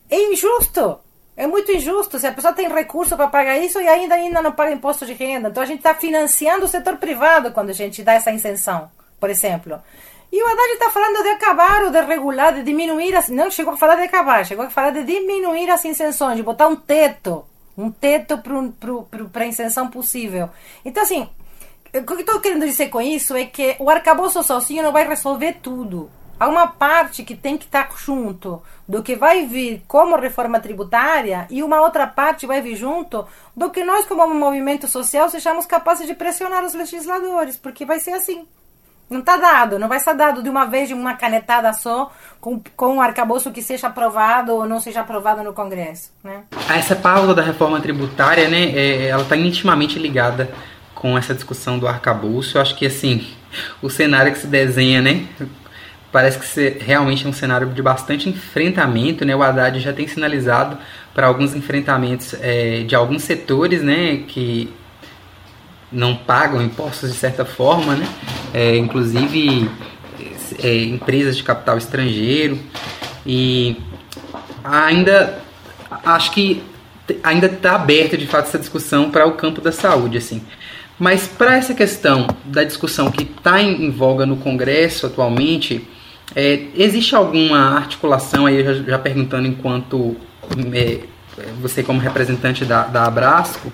é injusto. É muito injusto. Se a pessoa tem recurso para pagar isso e ainda, ainda não paga imposto de renda. Então a gente está financiando o setor privado quando a gente dá essa isenção, por exemplo. E o Haddad está falando de acabar ou de regular, de diminuir. As, não chegou a falar de acabar, chegou a falar de diminuir as isenções, de botar um teto. Um teto para a isenção possível. Então, assim, o que estou querendo dizer com isso é que o arcabouço sozinho não vai resolver tudo. Há uma parte que tem que estar junto do que vai vir como reforma tributária e uma outra parte vai vir junto do que nós, como movimento social, sejamos capazes de pressionar os legisladores, porque vai ser assim. Não está dado, não vai ser dado de uma vez, de uma canetada só, com, com um arcabouço que seja aprovado ou não seja aprovado no Congresso. Né? Essa pausa da reforma tributária, né, é, ela está intimamente ligada com essa discussão do arcabouço. Eu acho que, assim, o cenário que se desenha, né, parece que realmente é um cenário de bastante enfrentamento, né? O Haddad já tem sinalizado para alguns enfrentamentos é, de alguns setores, né, que não pagam impostos de certa forma, né? É, inclusive é, empresas de capital estrangeiro e ainda acho que ainda está aberta de fato essa discussão para o campo da saúde, assim. Mas para essa questão da discussão que está em, em voga no Congresso atualmente, é, existe alguma articulação aí, já, já perguntando enquanto é, você como representante da, da Abrasco,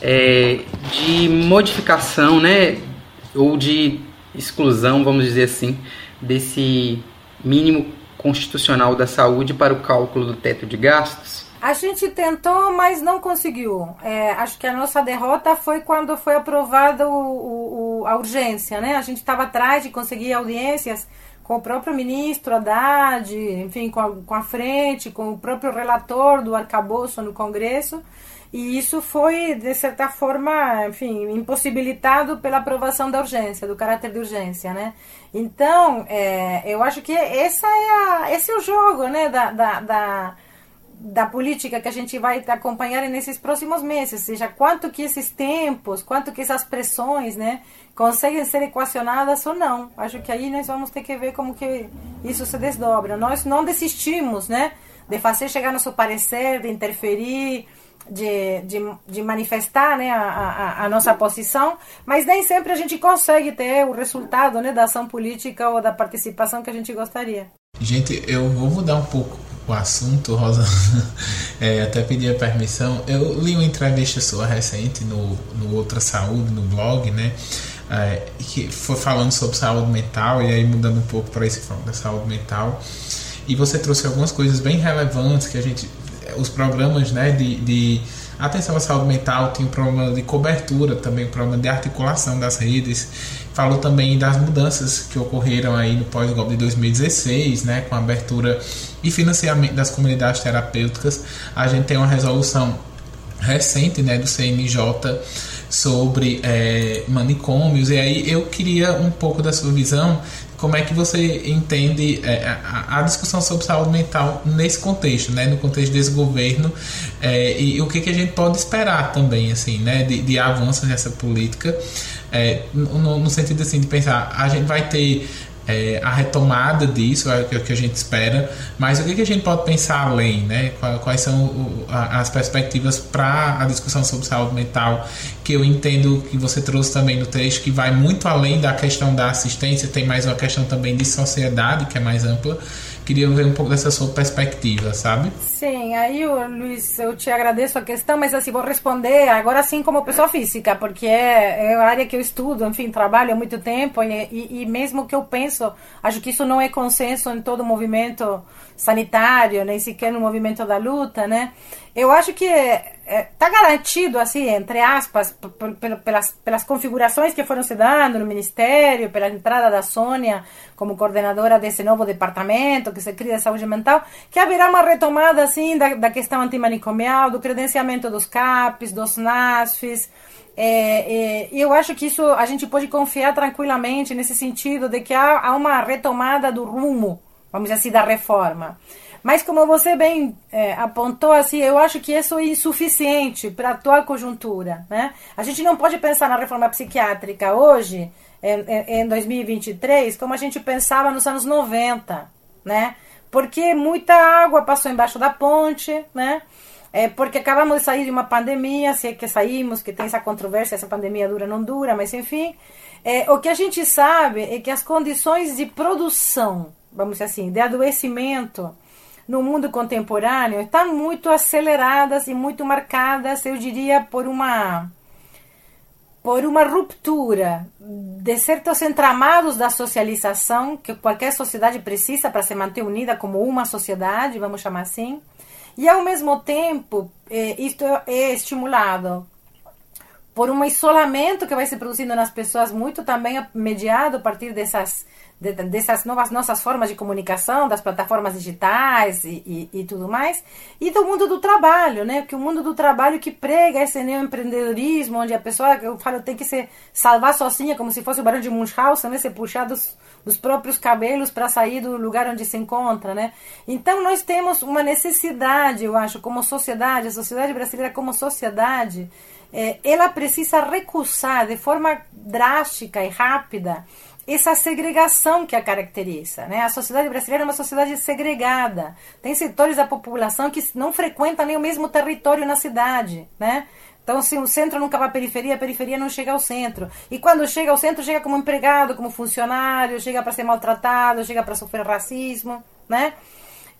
é, de modificação, né, ou de exclusão, vamos dizer assim, desse mínimo constitucional da saúde para o cálculo do teto de gastos? A gente tentou, mas não conseguiu. É, acho que a nossa derrota foi quando foi aprovada o, o, a urgência, né? A gente estava atrás de conseguir audiências com o próprio ministro Haddad, enfim, com a, com a frente, com o próprio relator do arcabouço no Congresso, e isso foi, de certa forma, enfim, impossibilitado pela aprovação da urgência, do caráter de urgência, né? Então, é, eu acho que essa é a, esse é o jogo, né, da, da, da da política que a gente vai acompanhar nesses próximos meses, seja quanto que esses tempos, quanto que essas pressões, né, conseguem ser equacionadas ou não. Acho que aí nós vamos ter que ver como que isso se desdobra. Nós não desistimos, né, de fazer chegar nosso parecer, de interferir, de, de, de manifestar né, a, a, a, nossa posição, mas nem sempre a gente consegue ter o resultado né, da ação política ou da participação que a gente gostaria. Gente, eu vou mudar um pouco o assunto, Rosa. É, até pedir a permissão. Eu li uma entrevista sua recente no, no Outra Saúde, no blog, né? É, que foi falando sobre saúde mental, e aí mudando um pouco para esse foco da saúde mental. E você trouxe algumas coisas bem relevantes que a gente. Os programas né, de, de atenção à saúde mental tem um problema de cobertura, também um problema de articulação das redes falou também das mudanças que ocorreram aí no pós-golpe de 2016, né, com a abertura e financiamento das comunidades terapêuticas. A gente tem uma resolução recente né, do CNJ sobre é, manicômios, e aí eu queria um pouco da sua visão como é que você entende é, a, a, discussão sobre saúde mental nesse contexto, né, no contexto desse governo é, e o que, que a gente pode esperar também, assim, né, de, de avanço nessa política, é, no, no, sentido assim de pensar, a gente vai ter é, a retomada disso, é o que a gente espera, mas o que, a gente pode pensar além, né? Quais são as perspectivas para a discussão sobre saúde mental, que eu entendo que você trouxe também no texto, que vai muito além da questão da assistência, tem mais uma questão também de sociedade, que é mais ampla. Queria ver um pouco dessa sua perspectiva, sabe? Sim, aí, Luiz, eu te agradeço a questão, mas assim, vou responder agora sim como pessoa física, porque é, é a área que eu estudo, enfim, trabalho há muito tempo e, e, e mesmo que eu penso, acho que isso não é consenso em todo o movimento sanitário, nem sequer no movimento da luta, né? Eu acho que está é, garantido, assim, entre aspas, pelas, pelas configurações que foram se dando no Ministério, pela entrada da Sônia como coordenadora desse novo departamento que se cria de saúde mental, que haverá uma retomada, assim, da, da questão antimanicomial, do credenciamento dos CAPs, dos NASFs, é, é, eu acho que isso a gente pode confiar tranquilamente nesse sentido de que há, há uma retomada do rumo, vamos dizer assim, da reforma. Mas como você bem é, apontou, assim, eu acho que isso é insuficiente para a atual conjuntura. Né? A gente não pode pensar na reforma psiquiátrica hoje, em, em 2023, como a gente pensava nos anos 90, né? Porque muita água passou embaixo da ponte, né? É porque acabamos de sair de uma pandemia, se é que saímos, que tem essa controvérsia, essa pandemia dura não dura, mas enfim. É, o que a gente sabe é que as condições de produção, vamos dizer assim, de adoecimento, no mundo contemporâneo estão muito aceleradas e muito marcadas, eu diria, por uma por uma ruptura de certos entramados da socialização que qualquer sociedade precisa para se manter unida como uma sociedade, vamos chamar assim. E ao mesmo tempo, eh, isto é estimulado por um isolamento que vai se produzindo nas pessoas, muito também mediado a partir dessas de, dessas novas nossas formas de comunicação, das plataformas digitais e, e, e, tudo mais, e do mundo do trabalho, né? Que o mundo do trabalho que prega esse neoempreendedorismo, onde a pessoa, eu falo, tem que se salvar sozinha, como se fosse o barão de Munchausen, né? Se puxar dos, dos próprios cabelos para sair do lugar onde se encontra, né? Então nós temos uma necessidade, eu acho, como sociedade, a sociedade brasileira como sociedade, é, ela precisa recusar de forma drástica e rápida essa segregação que a caracteriza. Né? A sociedade brasileira é uma sociedade segregada. Tem setores da população que não frequentam nem o mesmo território na cidade. Né? Então, se o centro nunca vai à periferia, a periferia não chega ao centro. E quando chega ao centro, chega como empregado, como funcionário, chega para ser maltratado, chega para sofrer racismo. Né?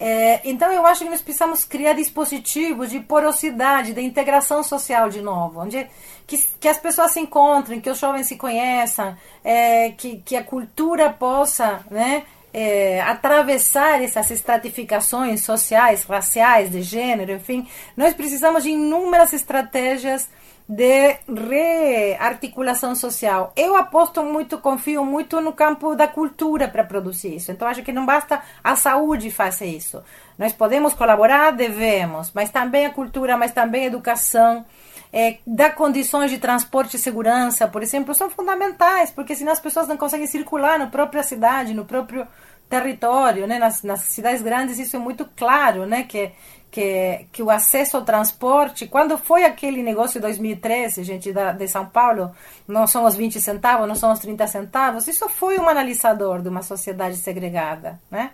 É, então eu acho que nós precisamos criar dispositivos de porosidade, de integração social de novo, onde que, que as pessoas se encontrem, que os jovens se conheçam, é, que, que a cultura possa né, é, atravessar essas estratificações sociais, raciais, de gênero, enfim. Nós precisamos de inúmeras estratégias de rearticulação social. Eu aposto muito, confio muito no campo da cultura para produzir isso. Então acho que não basta a saúde fazer isso. Nós podemos colaborar, devemos, mas também a cultura, mas também a educação, é, dar condições de transporte e segurança, por exemplo, são fundamentais, porque senão as pessoas não conseguem circular na própria cidade, no próprio território, né? nas, nas cidades grandes isso é muito claro, né? que que, que o acesso ao transporte, quando foi aquele negócio de 2013, gente, da, de São Paulo, não são os 20 centavos, não são os 30 centavos, isso foi um analisador de uma sociedade segregada, né?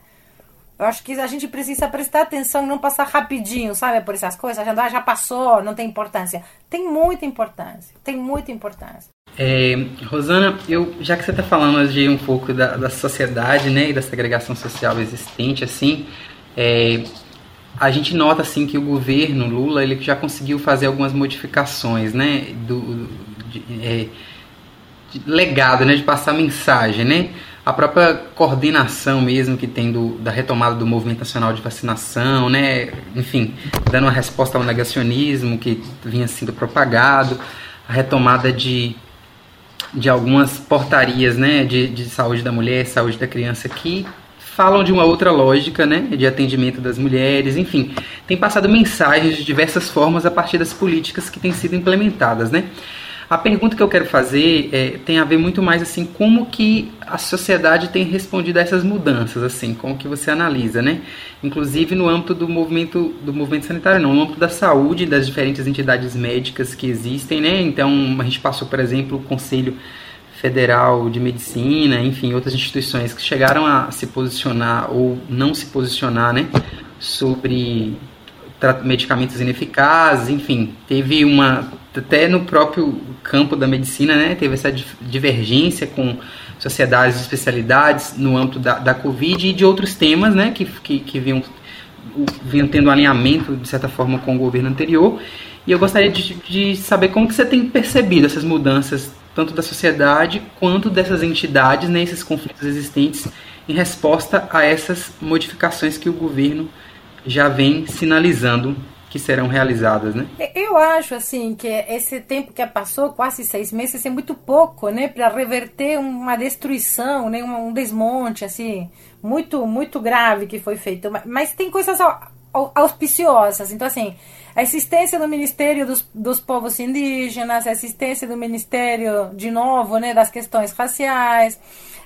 Eu acho que a gente precisa prestar atenção e não passar rapidinho, sabe, por essas coisas, já, já passou, não tem importância. Tem muita importância, tem muita importância. É, Rosana, eu, já que você está falando de um pouco da, da sociedade, né, e da segregação social existente, assim, é, a gente nota assim que o governo Lula ele já conseguiu fazer algumas modificações, né, do de, é, legado, né, de passar mensagem, né, a própria coordenação mesmo que tem do, da retomada do movimento nacional de vacinação, né, enfim, dando uma resposta ao negacionismo que vinha sendo propagado, a retomada de de algumas portarias, né, de, de saúde da mulher, saúde da criança que falam de uma outra lógica, né, de atendimento das mulheres, enfim, tem passado mensagens de diversas formas a partir das políticas que têm sido implementadas, né. A pergunta que eu quero fazer é, tem a ver muito mais assim como que a sociedade tem respondido a essas mudanças, assim, como que você analisa, né? Inclusive no âmbito do movimento do movimento sanitário, não, no âmbito da saúde das diferentes entidades médicas que existem, né? Então a gente passou, por exemplo, o Conselho Federal de Medicina, enfim, outras instituições que chegaram a se posicionar ou não se posicionar, né, sobre medicamentos ineficazes, enfim, teve uma até no próprio campo da medicina, né, teve essa divergência com sociedades de especialidades no âmbito da, da Covid e de outros temas, né, que, que, que vinham, vinham tendo alinhamento, de certa forma, com o governo anterior. E eu gostaria de, de saber como que você tem percebido essas mudanças, tanto da sociedade quanto dessas entidades, né, esses conflitos existentes, em resposta a essas modificações que o governo já vem sinalizando que serão realizadas, né? Eu acho assim que esse tempo que passou, quase seis meses, é muito pouco, né, para reverter uma destruição, né, um desmonte assim muito muito grave que foi feito. Mas tem coisas auspiciosas. Então assim, a existência do Ministério dos, dos Povos Indígenas, a existência do Ministério de novo, né, das questões raciais,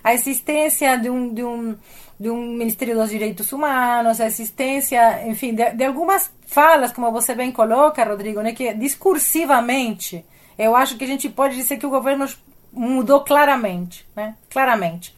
a existência de um, de um de um Ministério dos Direitos Humanos, a existência, enfim, de, de, algumas falas, como você bem coloca, Rodrigo, né, que discursivamente, eu acho que a gente pode dizer que o governo mudou claramente, né, claramente.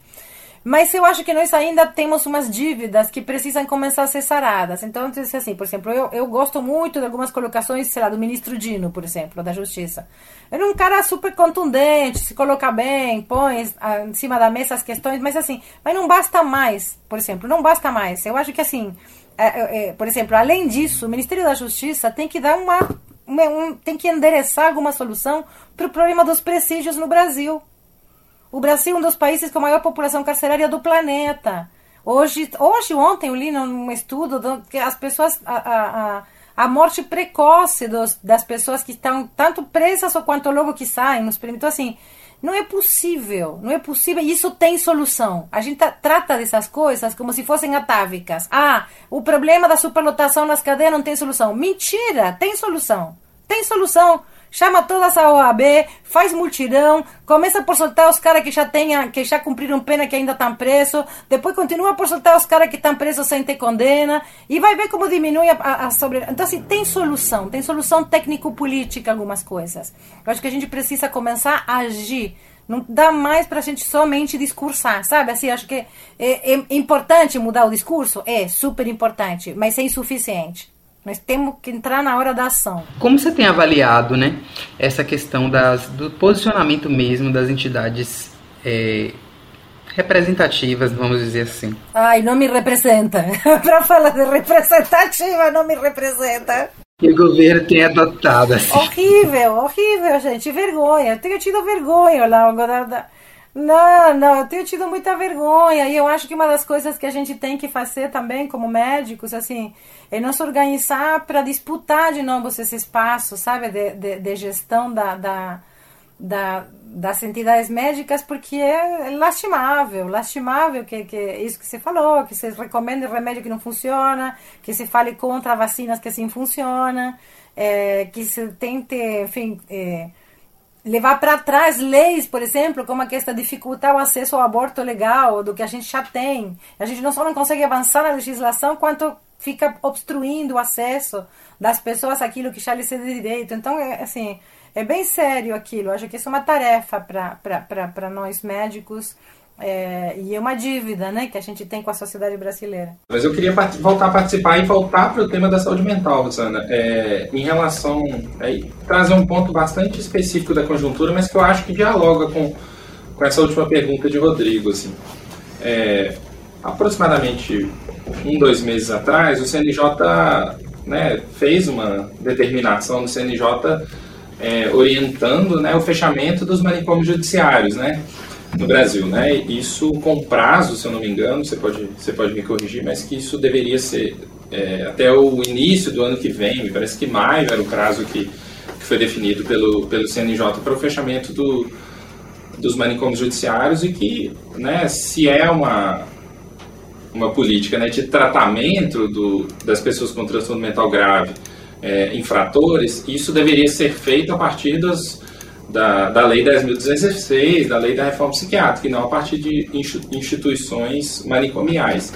Mas eu acho que nós ainda temos umas dívidas que precisam começar a ser saradas. Então, assim, por exemplo, eu, eu gosto muito de algumas colocações, sei lá, do ministro Dino, por exemplo, da Justiça. Ele é um cara super contundente, se coloca bem, põe em cima da mesa as questões, mas assim, mas não basta mais, por exemplo, não basta mais. Eu acho que assim, é, é, é por exemplo, além disso, o Ministério da Justiça tem que dar uma, uma um, tem que endereçar alguma solução para o problema dos presídios no Brasil. O Brasil é um dos países com a maior população carcerária do planeta. Hoje, hoje ontem eu li num estudo que as pessoas a, a, a morte precoce dos, das pessoas que estão tanto presas ou quanto logo que saem nos Então assim, não é possível, não é possível. Isso tem solução. A gente trata dessas coisas como se fossem atávicas. Ah, o problema da superlotação nas cadeias não tem solução. Mentira, tem solução. Tem solução chama todas a OAB, faz multirão, começa por soltar os caras que já tenha, que já cumpriram pena que ainda estão presos, depois continua por soltar os caras que estão presos sem ter condena, e vai ver como diminui a, a, a sobre... Então, assim, tem solução, tem solução técnico-política algumas coisas. Eu acho que a gente precisa começar a agir. Não dá mais para a gente somente discursar, sabe? Assim, acho que é, é importante mudar o discurso? É, super importante, mas é insuficiente. Nós temos que entrar na hora da ação. Como você tem avaliado, né, essa questão das, do posicionamento mesmo das entidades é, representativas, vamos dizer assim? Ai, não me representa. Para falar de representativa, não me representa. Que o governo tem adotado. Assim. Horrível, horrível, gente. Vergonha. Eu tenho tido vergonha lá. Da, Não, não, eu tenho tido muita vergonha. E eu acho que uma das coisas que a gente tem que fazer também, como médicos, assim, é nos organizar para disputar de novo esse espaço, sabe, de, de, de gestão da, da, da, das entidades médicas, porque é lastimável, lastimável que, que isso que você falou, que se recomende remédio que não funciona, que se fale contra vacinas que sim funcionam, é, que se tente, enfim... É, levar para trás leis, por exemplo, como a questão de dificultar o acesso ao aborto legal, do que a gente já tem. A gente não só não consegue avançar na legislação, quanto fica obstruindo o acesso das pessoas àquilo que já lhes é de direito. Então, é, assim, é bem sério aquilo. Acho que isso é uma tarefa para nós médicos é, e é uma dívida né, que a gente tem com a sociedade brasileira. Mas eu queria voltar a participar e voltar para o tema da saúde mental, Rosana. É, em relação. É, trazer um ponto bastante específico da conjuntura, mas que eu acho que dialoga com, com essa última pergunta de Rodrigo. Assim. É, aproximadamente um, dois meses atrás, o CNJ né, fez uma determinação do CNJ é, orientando né, o fechamento dos manicômios judiciários né, no Brasil. Né? Isso com prazo, se eu não me engano, você pode, você pode me corrigir, mas que isso deveria ser é, até o início do ano que vem, me parece que maio era o prazo que, que foi definido pelo, pelo CNJ para o fechamento do, dos manicômios judiciários e que, né, se é uma uma política né, de tratamento do, das pessoas com transtorno mental grave, é, infratores, isso deveria ser feito a partir dos, da, da Lei 10.216, da Lei da Reforma Psiquiátrica, e não a partir de instituições manicomiais.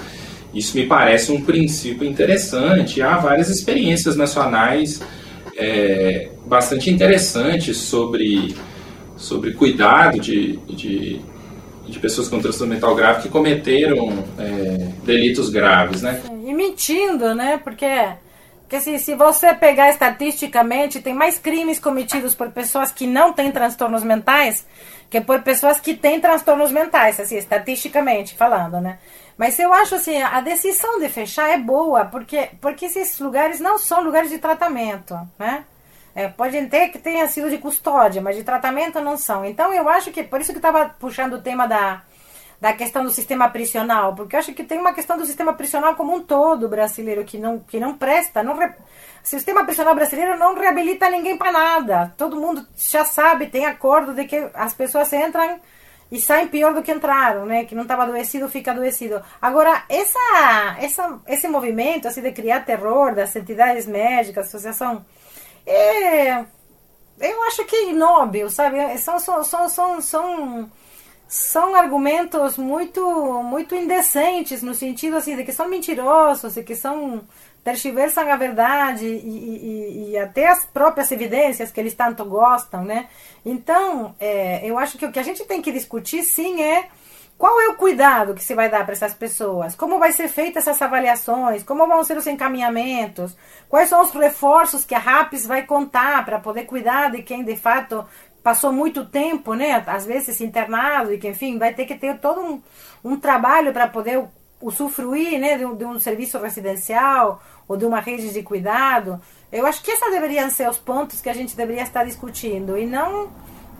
Isso me parece um princípio interessante. Há várias experiências nacionais é, bastante interessantes sobre, sobre cuidado de, de, de, pessoas com transtorno mental grave que cometeram é, delitos graves, né? E mentindo, né? Porque porque assim, se você pegar estatisticamente, tem mais crimes cometidos por pessoas que não têm transtornos mentais que por pessoas que têm transtornos mentais, assim, estatisticamente falando, né? Mas eu acho assim, a decisão de fechar é boa, porque, porque esses lugares não são lugares de tratamento, né? É, pode ter que tenha sido de custódia, mas de tratamento não são. Então eu acho que, por isso que estava puxando o tema da, da questão do sistema prisional, porque eu acho que tem uma questão do sistema prisional como um todo brasileiro que não, que não presta, não re... o sistema prisional brasileiro não reabilita ninguém para nada. Todo mundo já sabe, tem acordo de que as pessoas entram e saem pior do que entraram, né? Que não estava adoecido, fica adoecido. Agora, essa, essa, esse movimento assim de criar terror das entidades médicas, associação, é, eu acho que é inóbil, sabe? São, são, são, são, são são argumentos muito muito indecentes no sentido assim de que são mentirosos de que são tergiversam a verdade e, e, e, até as próprias evidências que eles tanto gostam, né? Então, é, eu acho que o que a gente tem que discutir, sim, é qual é o cuidado que se vai dar para essas pessoas, como vai ser feitas essas avaliações, como vão ser os encaminhamentos, quais são os reforços que a RAPS vai contar para poder cuidar de quem de fato passou muito tempo, né, às vezes internado e que, enfim, vai ter que ter todo um, um trabalho para poder usufruir, né, de um, de um serviço residencial ou de uma rede de cuidado. Eu acho que esses deveriam ser os pontos que a gente deveria estar discutindo e não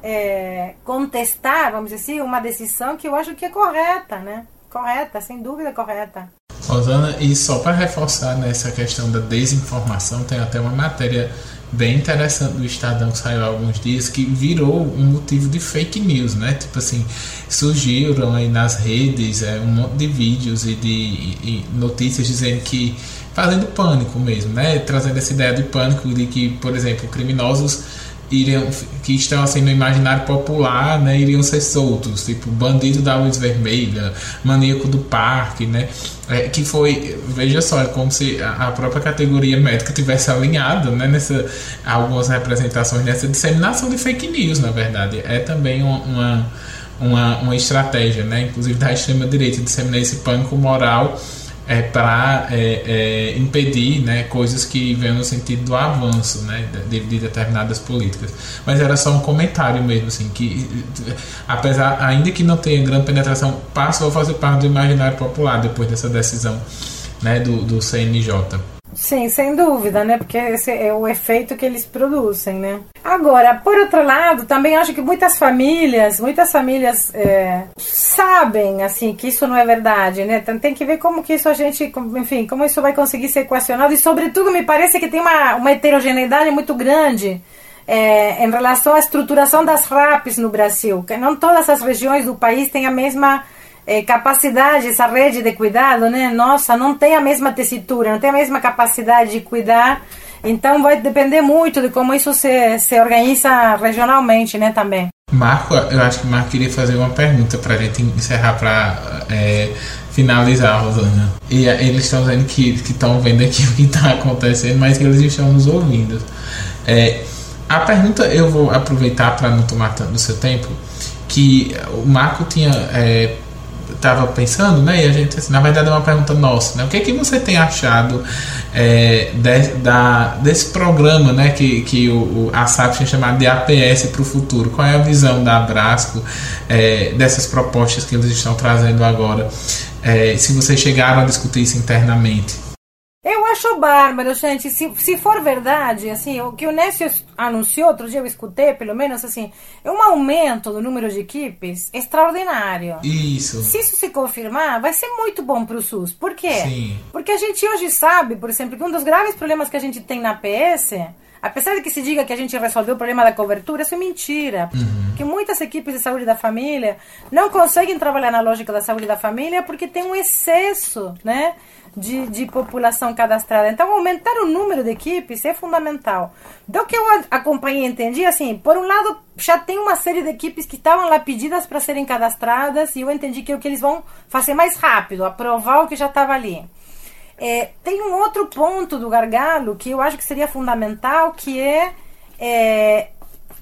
é, contestar, vamos dizer assim, uma decisão que eu acho que é correta, né? Correta, sem dúvida correta. Rosana, e só para reforçar nessa questão da desinformação, tem até uma matéria bem interessante do Estadão que saiu há alguns dias que virou um motivo de fake news, né? Tipo assim, surgiram aí nas redes é, um monte de vídeos e de e notícias dizendo que fazendo pânico mesmo, né? Trazendo essa ideia de pânico de que, por exemplo, criminosos iriam, que estão assim no imaginário popular, né, iriam ser soltos, tipo bandido da luz vermelha, maníaco do parque, né, é, que foi, veja só, é como se a própria categoria médica tivesse alinhado, né, nessa algumas representações nessa disseminação de fake news, na verdade, é também uma uma, uma estratégia, né, inclusive da extrema direita, disseminar esse pânico moral é, para é, é, impedir né, coisas que vêm no sentido do avanço né, de, de, determinadas políticas. Mas era só um comentário mesmo, assim, que apesar, ainda que não tenha grande penetração, passou a fazer parte do imaginário popular depois dessa decisão né, do, do CNJ. Sim, sem dúvida, né? Porque esse é o efeito que eles produzem, né? Agora, por outro lado, também acho que muitas famílias, muitas famílias é, sabem, assim, que isso não é verdade, né? Então, tem que ver como que isso a gente, enfim, como isso vai conseguir ser equacionado e, sobretudo, me parece que tem uma, uma heterogeneidade muito grande é, em relação à estruturação das RAPs no Brasil, que não todas as regiões do país têm a mesma é, capacidade, essa rede de cuidado, né? Nossa, não tem a mesma tessitura, não tem a mesma capacidade de cuidar. Então vai depender muito de como isso se, se organiza regionalmente, né, também. Marco, eu acho que Marco queria fazer uma pergunta para a gente encerrar para é, finalizar, Rosana. E é, eles estão dizendo que estão vendo aqui o que está acontecendo, mas que eles estão nos ouvindo. É, a pergunta eu vou aproveitar para não tomar tanto do seu tempo, que o Marco tinha é, estava pensando, né? E a gente, assim, na verdade, é uma pergunta nossa, né? O que é que você tem achado é, de, da, desse programa, né? Que, que o, a SAP tinha chamado de APS para o futuro. Qual é a visão da Abrasco é, dessas propostas que eles estão trazendo agora? É, se vocês chegaram a discutir isso internamente. Eu acho bárbaro, gente. Se, se for verdade, assim, o que o Nécio anunciou, outro dia eu escutei, pelo menos, assim, é um aumento do número de equipes extraordinário. Isso. Se isso se confirmar, vai ser muito bom para o SUS. Por quê? Sim. Porque a gente hoje sabe, por exemplo, que um dos graves problemas que a gente tem na PS, apesar de que se diga que a gente resolveu o problema da cobertura, isso é mentira. Uhum. Porque muitas equipes de saúde da família não conseguem trabalhar na lógica da saúde da família porque tem um excesso, né? de, de população cadastrada. Então, aumentar o número de equipes é fundamental. Do que eu acompanhei e entendi, assim, por um lado, já tem uma série de equipes que estavam lá pedidas para serem cadastradas e eu entendi que é o que eles vão fazer mais rápido, aprovar o que já estava ali. É, tem um outro ponto do gargalo que eu acho que seria fundamental, que é, é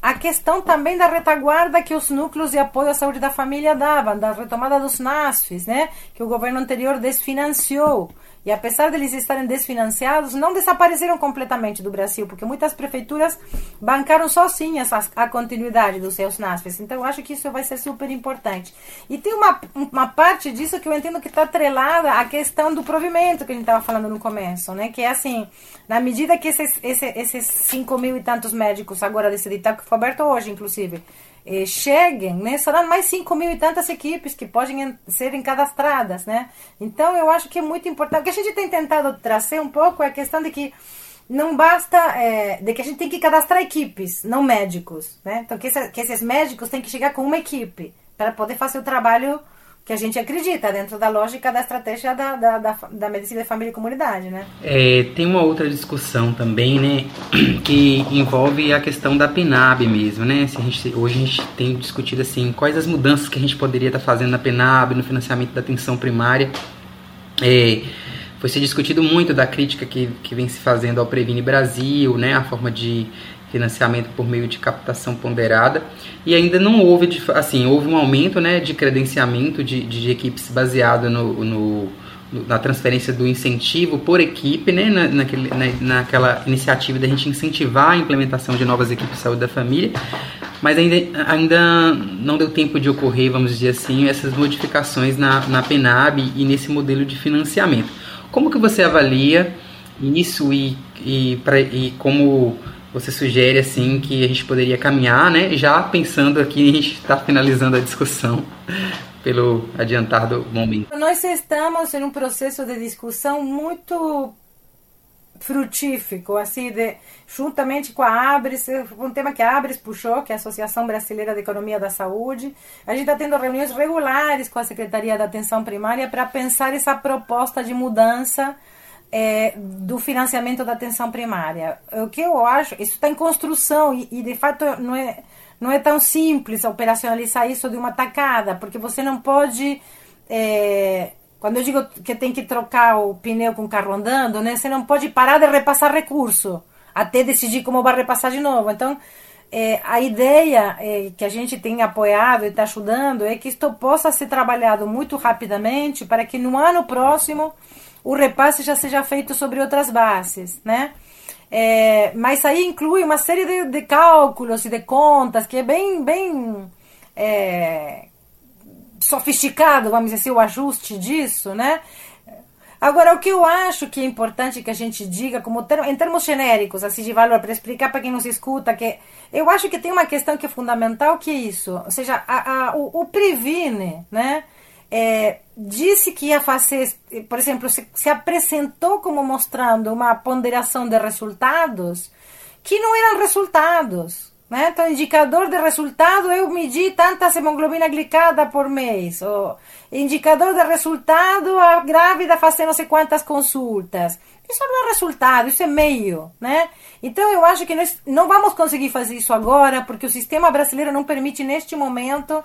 a questão também da retaguarda que os núcleos de apoio à saúde da família davam, da retomada dos NASFs, né, que o governo anterior desfinanciou. E apesar de eles estarem desfinanciados, não desapareceram completamente do Brasil, porque muitas prefeituras bancaram sozinhas a, a continuidade dos seus NASFs. Então, eu acho que isso vai ser super importante. E tem uma, uma parte disso que eu entendo que está atrelada à questão do provimento que a gente estava falando no começo, né? Que é assim, na medida que esses, esses, esses 5 mil e tantos médicos agora desse edital, que foi aberto hoje, inclusive, eh, cheguem, né? Serão mais 5 mil e tantas equipes que podem serem cadastradas, né? Então, eu acho que é muito importante. O que a gente tem tentado trazer um pouco é a questão de que não basta, é, de que a gente tem que cadastrar equipes, não médicos, né? Então, que, que esses médicos têm que chegar com uma equipe para poder fazer o trabalho que a gente acredita dentro da lógica da estratégia da, da, da, da medicina de família e comunidade, né? É, tem uma outra discussão também, né, que envolve a questão da PNAB mesmo, né? Se a gente, hoje a gente tem discutido assim quais as mudanças que a gente poderia estar fazendo na PNAB, no financiamento da atenção primária. É, foi se discutido muito da crítica que, que vem se fazendo ao Previne Brasil, né, a forma de financiamento por meio de captação ponderada. E ainda não houve assim houve um aumento né de credenciamento de, de equipes baseado no, no, na transferência do incentivo por equipe né na, naquele, na, naquela iniciativa da gente incentivar a implementação de novas equipes de saúde da família. Mas ainda, ainda não deu tempo de ocorrer vamos dizer assim essas modificações na, na PENAB e nesse modelo de financiamento. Como que você avalia isso e, e, pra, e como você sugere assim que a gente poderia caminhar, né? Já pensando aqui, a gente está finalizando a discussão pelo adiantar do momento. Nós estamos em um processo de discussão muito frutífico, assim, de, juntamente com a Abres, um tema que a Abres puxou, que é a Associação Brasileira de Economia da Saúde. A gente está tendo reuniões regulares com a Secretaria da Atenção Primária para pensar essa proposta de mudança é, do financiamento da atenção primária. O que eu acho, isso está em construção e, e, de fato não é, não é tão simples operacionalizar isso de uma tacada, porque você não pode. É, quando eu digo que tem que trocar o pneu com o carro andando, né, você não pode parar de repassar recurso até decidir como vai repassar de novo. Então, é, a ideia é, que a gente tem apoiado e está ajudando é que isto possa ser trabalhado muito rapidamente para que no ano próximo o repasse já seja feito sobre outras bases, né? É, mas aí inclui uma série de, de, cálculos e de contas que é bem, bem é, sofisticado, vamos dizer assim, o ajuste disso, né? Agora, o que eu acho que é importante que a gente diga, como termo, em termos genéricos, assim, de valor, para explicar para quem nos escuta, que eu acho que tem uma questão que é fundamental, que é isso. Ou seja, a, a, o, o previne, né? É, disse que ia fazer, por exemplo, se, se apresentou como mostrando uma ponderação de resultados que não eram resultados. Né? Então, indicador de resultado, eu medi tanta hemoglobina glicada por mês. Ou indicador de resultado, a grávida fazendo não sei quantas consultas. Isso não é resultado, isso é meio, né? Então eu acho que nós não vamos conseguir fazer isso agora, porque o sistema brasileiro não permite neste momento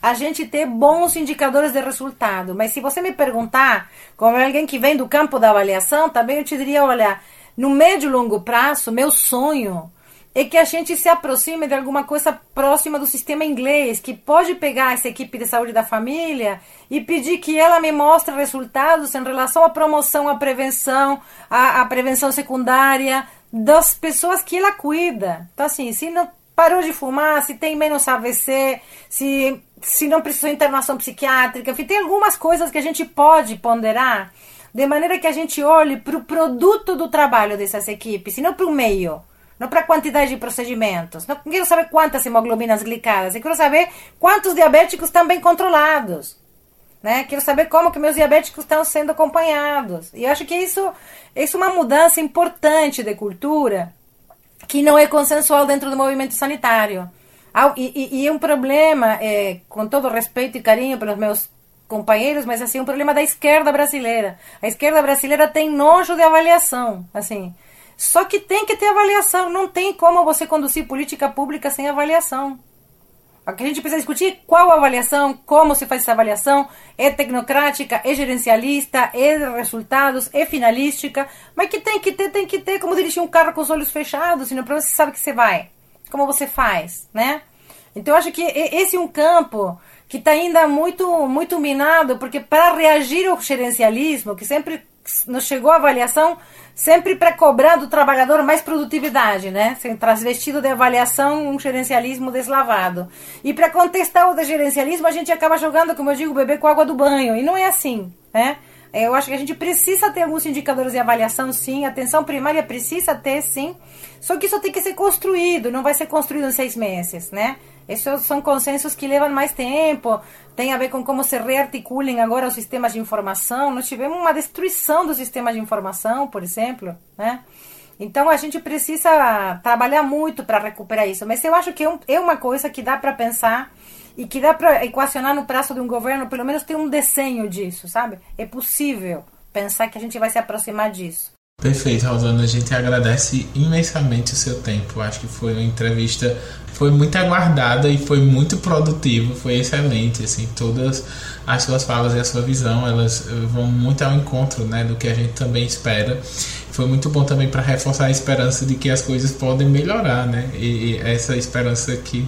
a gente ter bons indicadores de resultado. Mas se você me perguntar, como alguém que vem do campo da avaliação, também eu te diria, olha, no médio e longo prazo, meu sonho é que a gente se aproxime de alguma coisa próxima do sistema inglês, que pode pegar essa equipe de saúde da família e pedir que ela me mostre resultados em relação à promoção, à prevenção, à, à prevenção secundária das pessoas que ela cuida. Então, assim, se não parou de fumar, se tem menos AVC, se se não precisa de internação psiquiátrica, enfim, tem algumas coisas que a gente pode ponderar de maneira que a gente olhe para o produto do trabalho dessas equipes, e não para o meio, não para quantidade de procedimentos. Não quero saber quantas hemoglobinas glicadas, eu quero saber quantos diabéticos estão bem controlados. Né? Quero saber como que meus diabéticos estão sendo acompanhados. E eu acho que isso, isso é uma mudança importante de cultura que não é consensual dentro do movimento sanitário. E, e um problema, é, com todo respeito e carinho pelos meus companheiros, mas assim, um problema da esquerda brasileira. A esquerda brasileira tem nojo de avaliação, assim. Só que tem que ter avaliação, não tem como você conduzir política pública sem avaliação. A gente precisa discutir qual avaliação, como se faz essa avaliação, é tecnocrática, é gerencialista, é resultados, é finalística, mas que tem que ter, tem que ter como dirigir um carro com os olhos fechados, senão para você sabe que você vai, como você faz, né? Então eu acho que esse é um campo que está ainda muito, muito minado, porque para reagir ao gerencialismo, que sempre nos chegou a avaliação, sempre para cobrar do trabalhador mais produtividade, né? Sem transvestido de avaliação, um gerencialismo deslavado. E para contestar o gerencialismo, a gente acaba jogando, como eu digo, bebê com água do banho. E não é assim, né? Eu acho que a gente precisa ter alguns indicadores de avaliação, sim. Atenção primária precisa ter, sim. Só que isso tem que ser construído, não vai ser construído em seis meses, né? Esses são consensos que levam mais tempo, tem a ver com como se rearticulem agora os sistemas de informação. Nós tivemos uma destruição do sistema de informação, por exemplo, né? Então a gente precisa trabalhar muito para recuperar isso. Mas eu acho que é uma coisa que dá para pensar e que dá para equacionar no prazo de um governo, pelo menos ter um desenho disso, sabe? É possível pensar que a gente vai se aproximar disso. Perfeito, Rosana. A gente agradece imensamente o seu tempo. Acho que foi uma entrevista foi muito aguardada e foi muito produtivo, foi excelente, assim, todas as suas falas e a sua visão, elas eh, vão muito ao encontro, né, do que a gente também espera. Foi muito bom também para reforçar a esperança de que as coisas podem melhorar, né, e, e essa esperança que,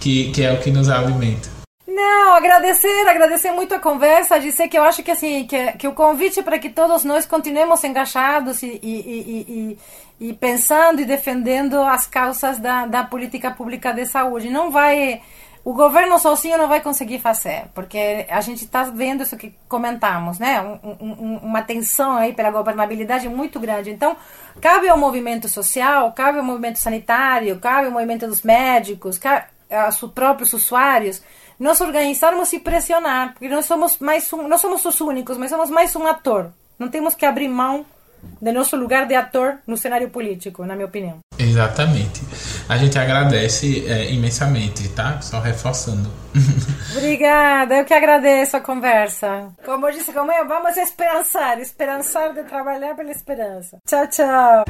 que, que, é o que nos alimenta. Não, agradecer, agradecer muito a conversa, dizer que eu acho que assim que, que o convite para que todos nós continuemos engajados e, e, e, e, pensando e defendendo as causas da, da política pública de saúde. Não vai, o governo sozinho não vai conseguir fazer, porque a gente está vendo isso que comentamos, né? Um, um, uma tensão aí pela governabilidade muito grande. Então, cabe ao movimento social, cabe ao movimento sanitário, cabe ao movimento dos médicos, cabe aos próprios usuários nos organizarmos e pressionar, porque nós somos mais um, não somos os únicos, mas somos mais um ator. Não temos que abrir mão do nosso lugar de ator no cenário político, na minha opinião. Exatamente. A gente agradece é, imensamente, tá? Só reforçando. Obrigada, eu que agradeço a conversa. Como eu disse, como é? Vamos esperançar, esperançar de trabalhar pela esperança. Tchau, tchau.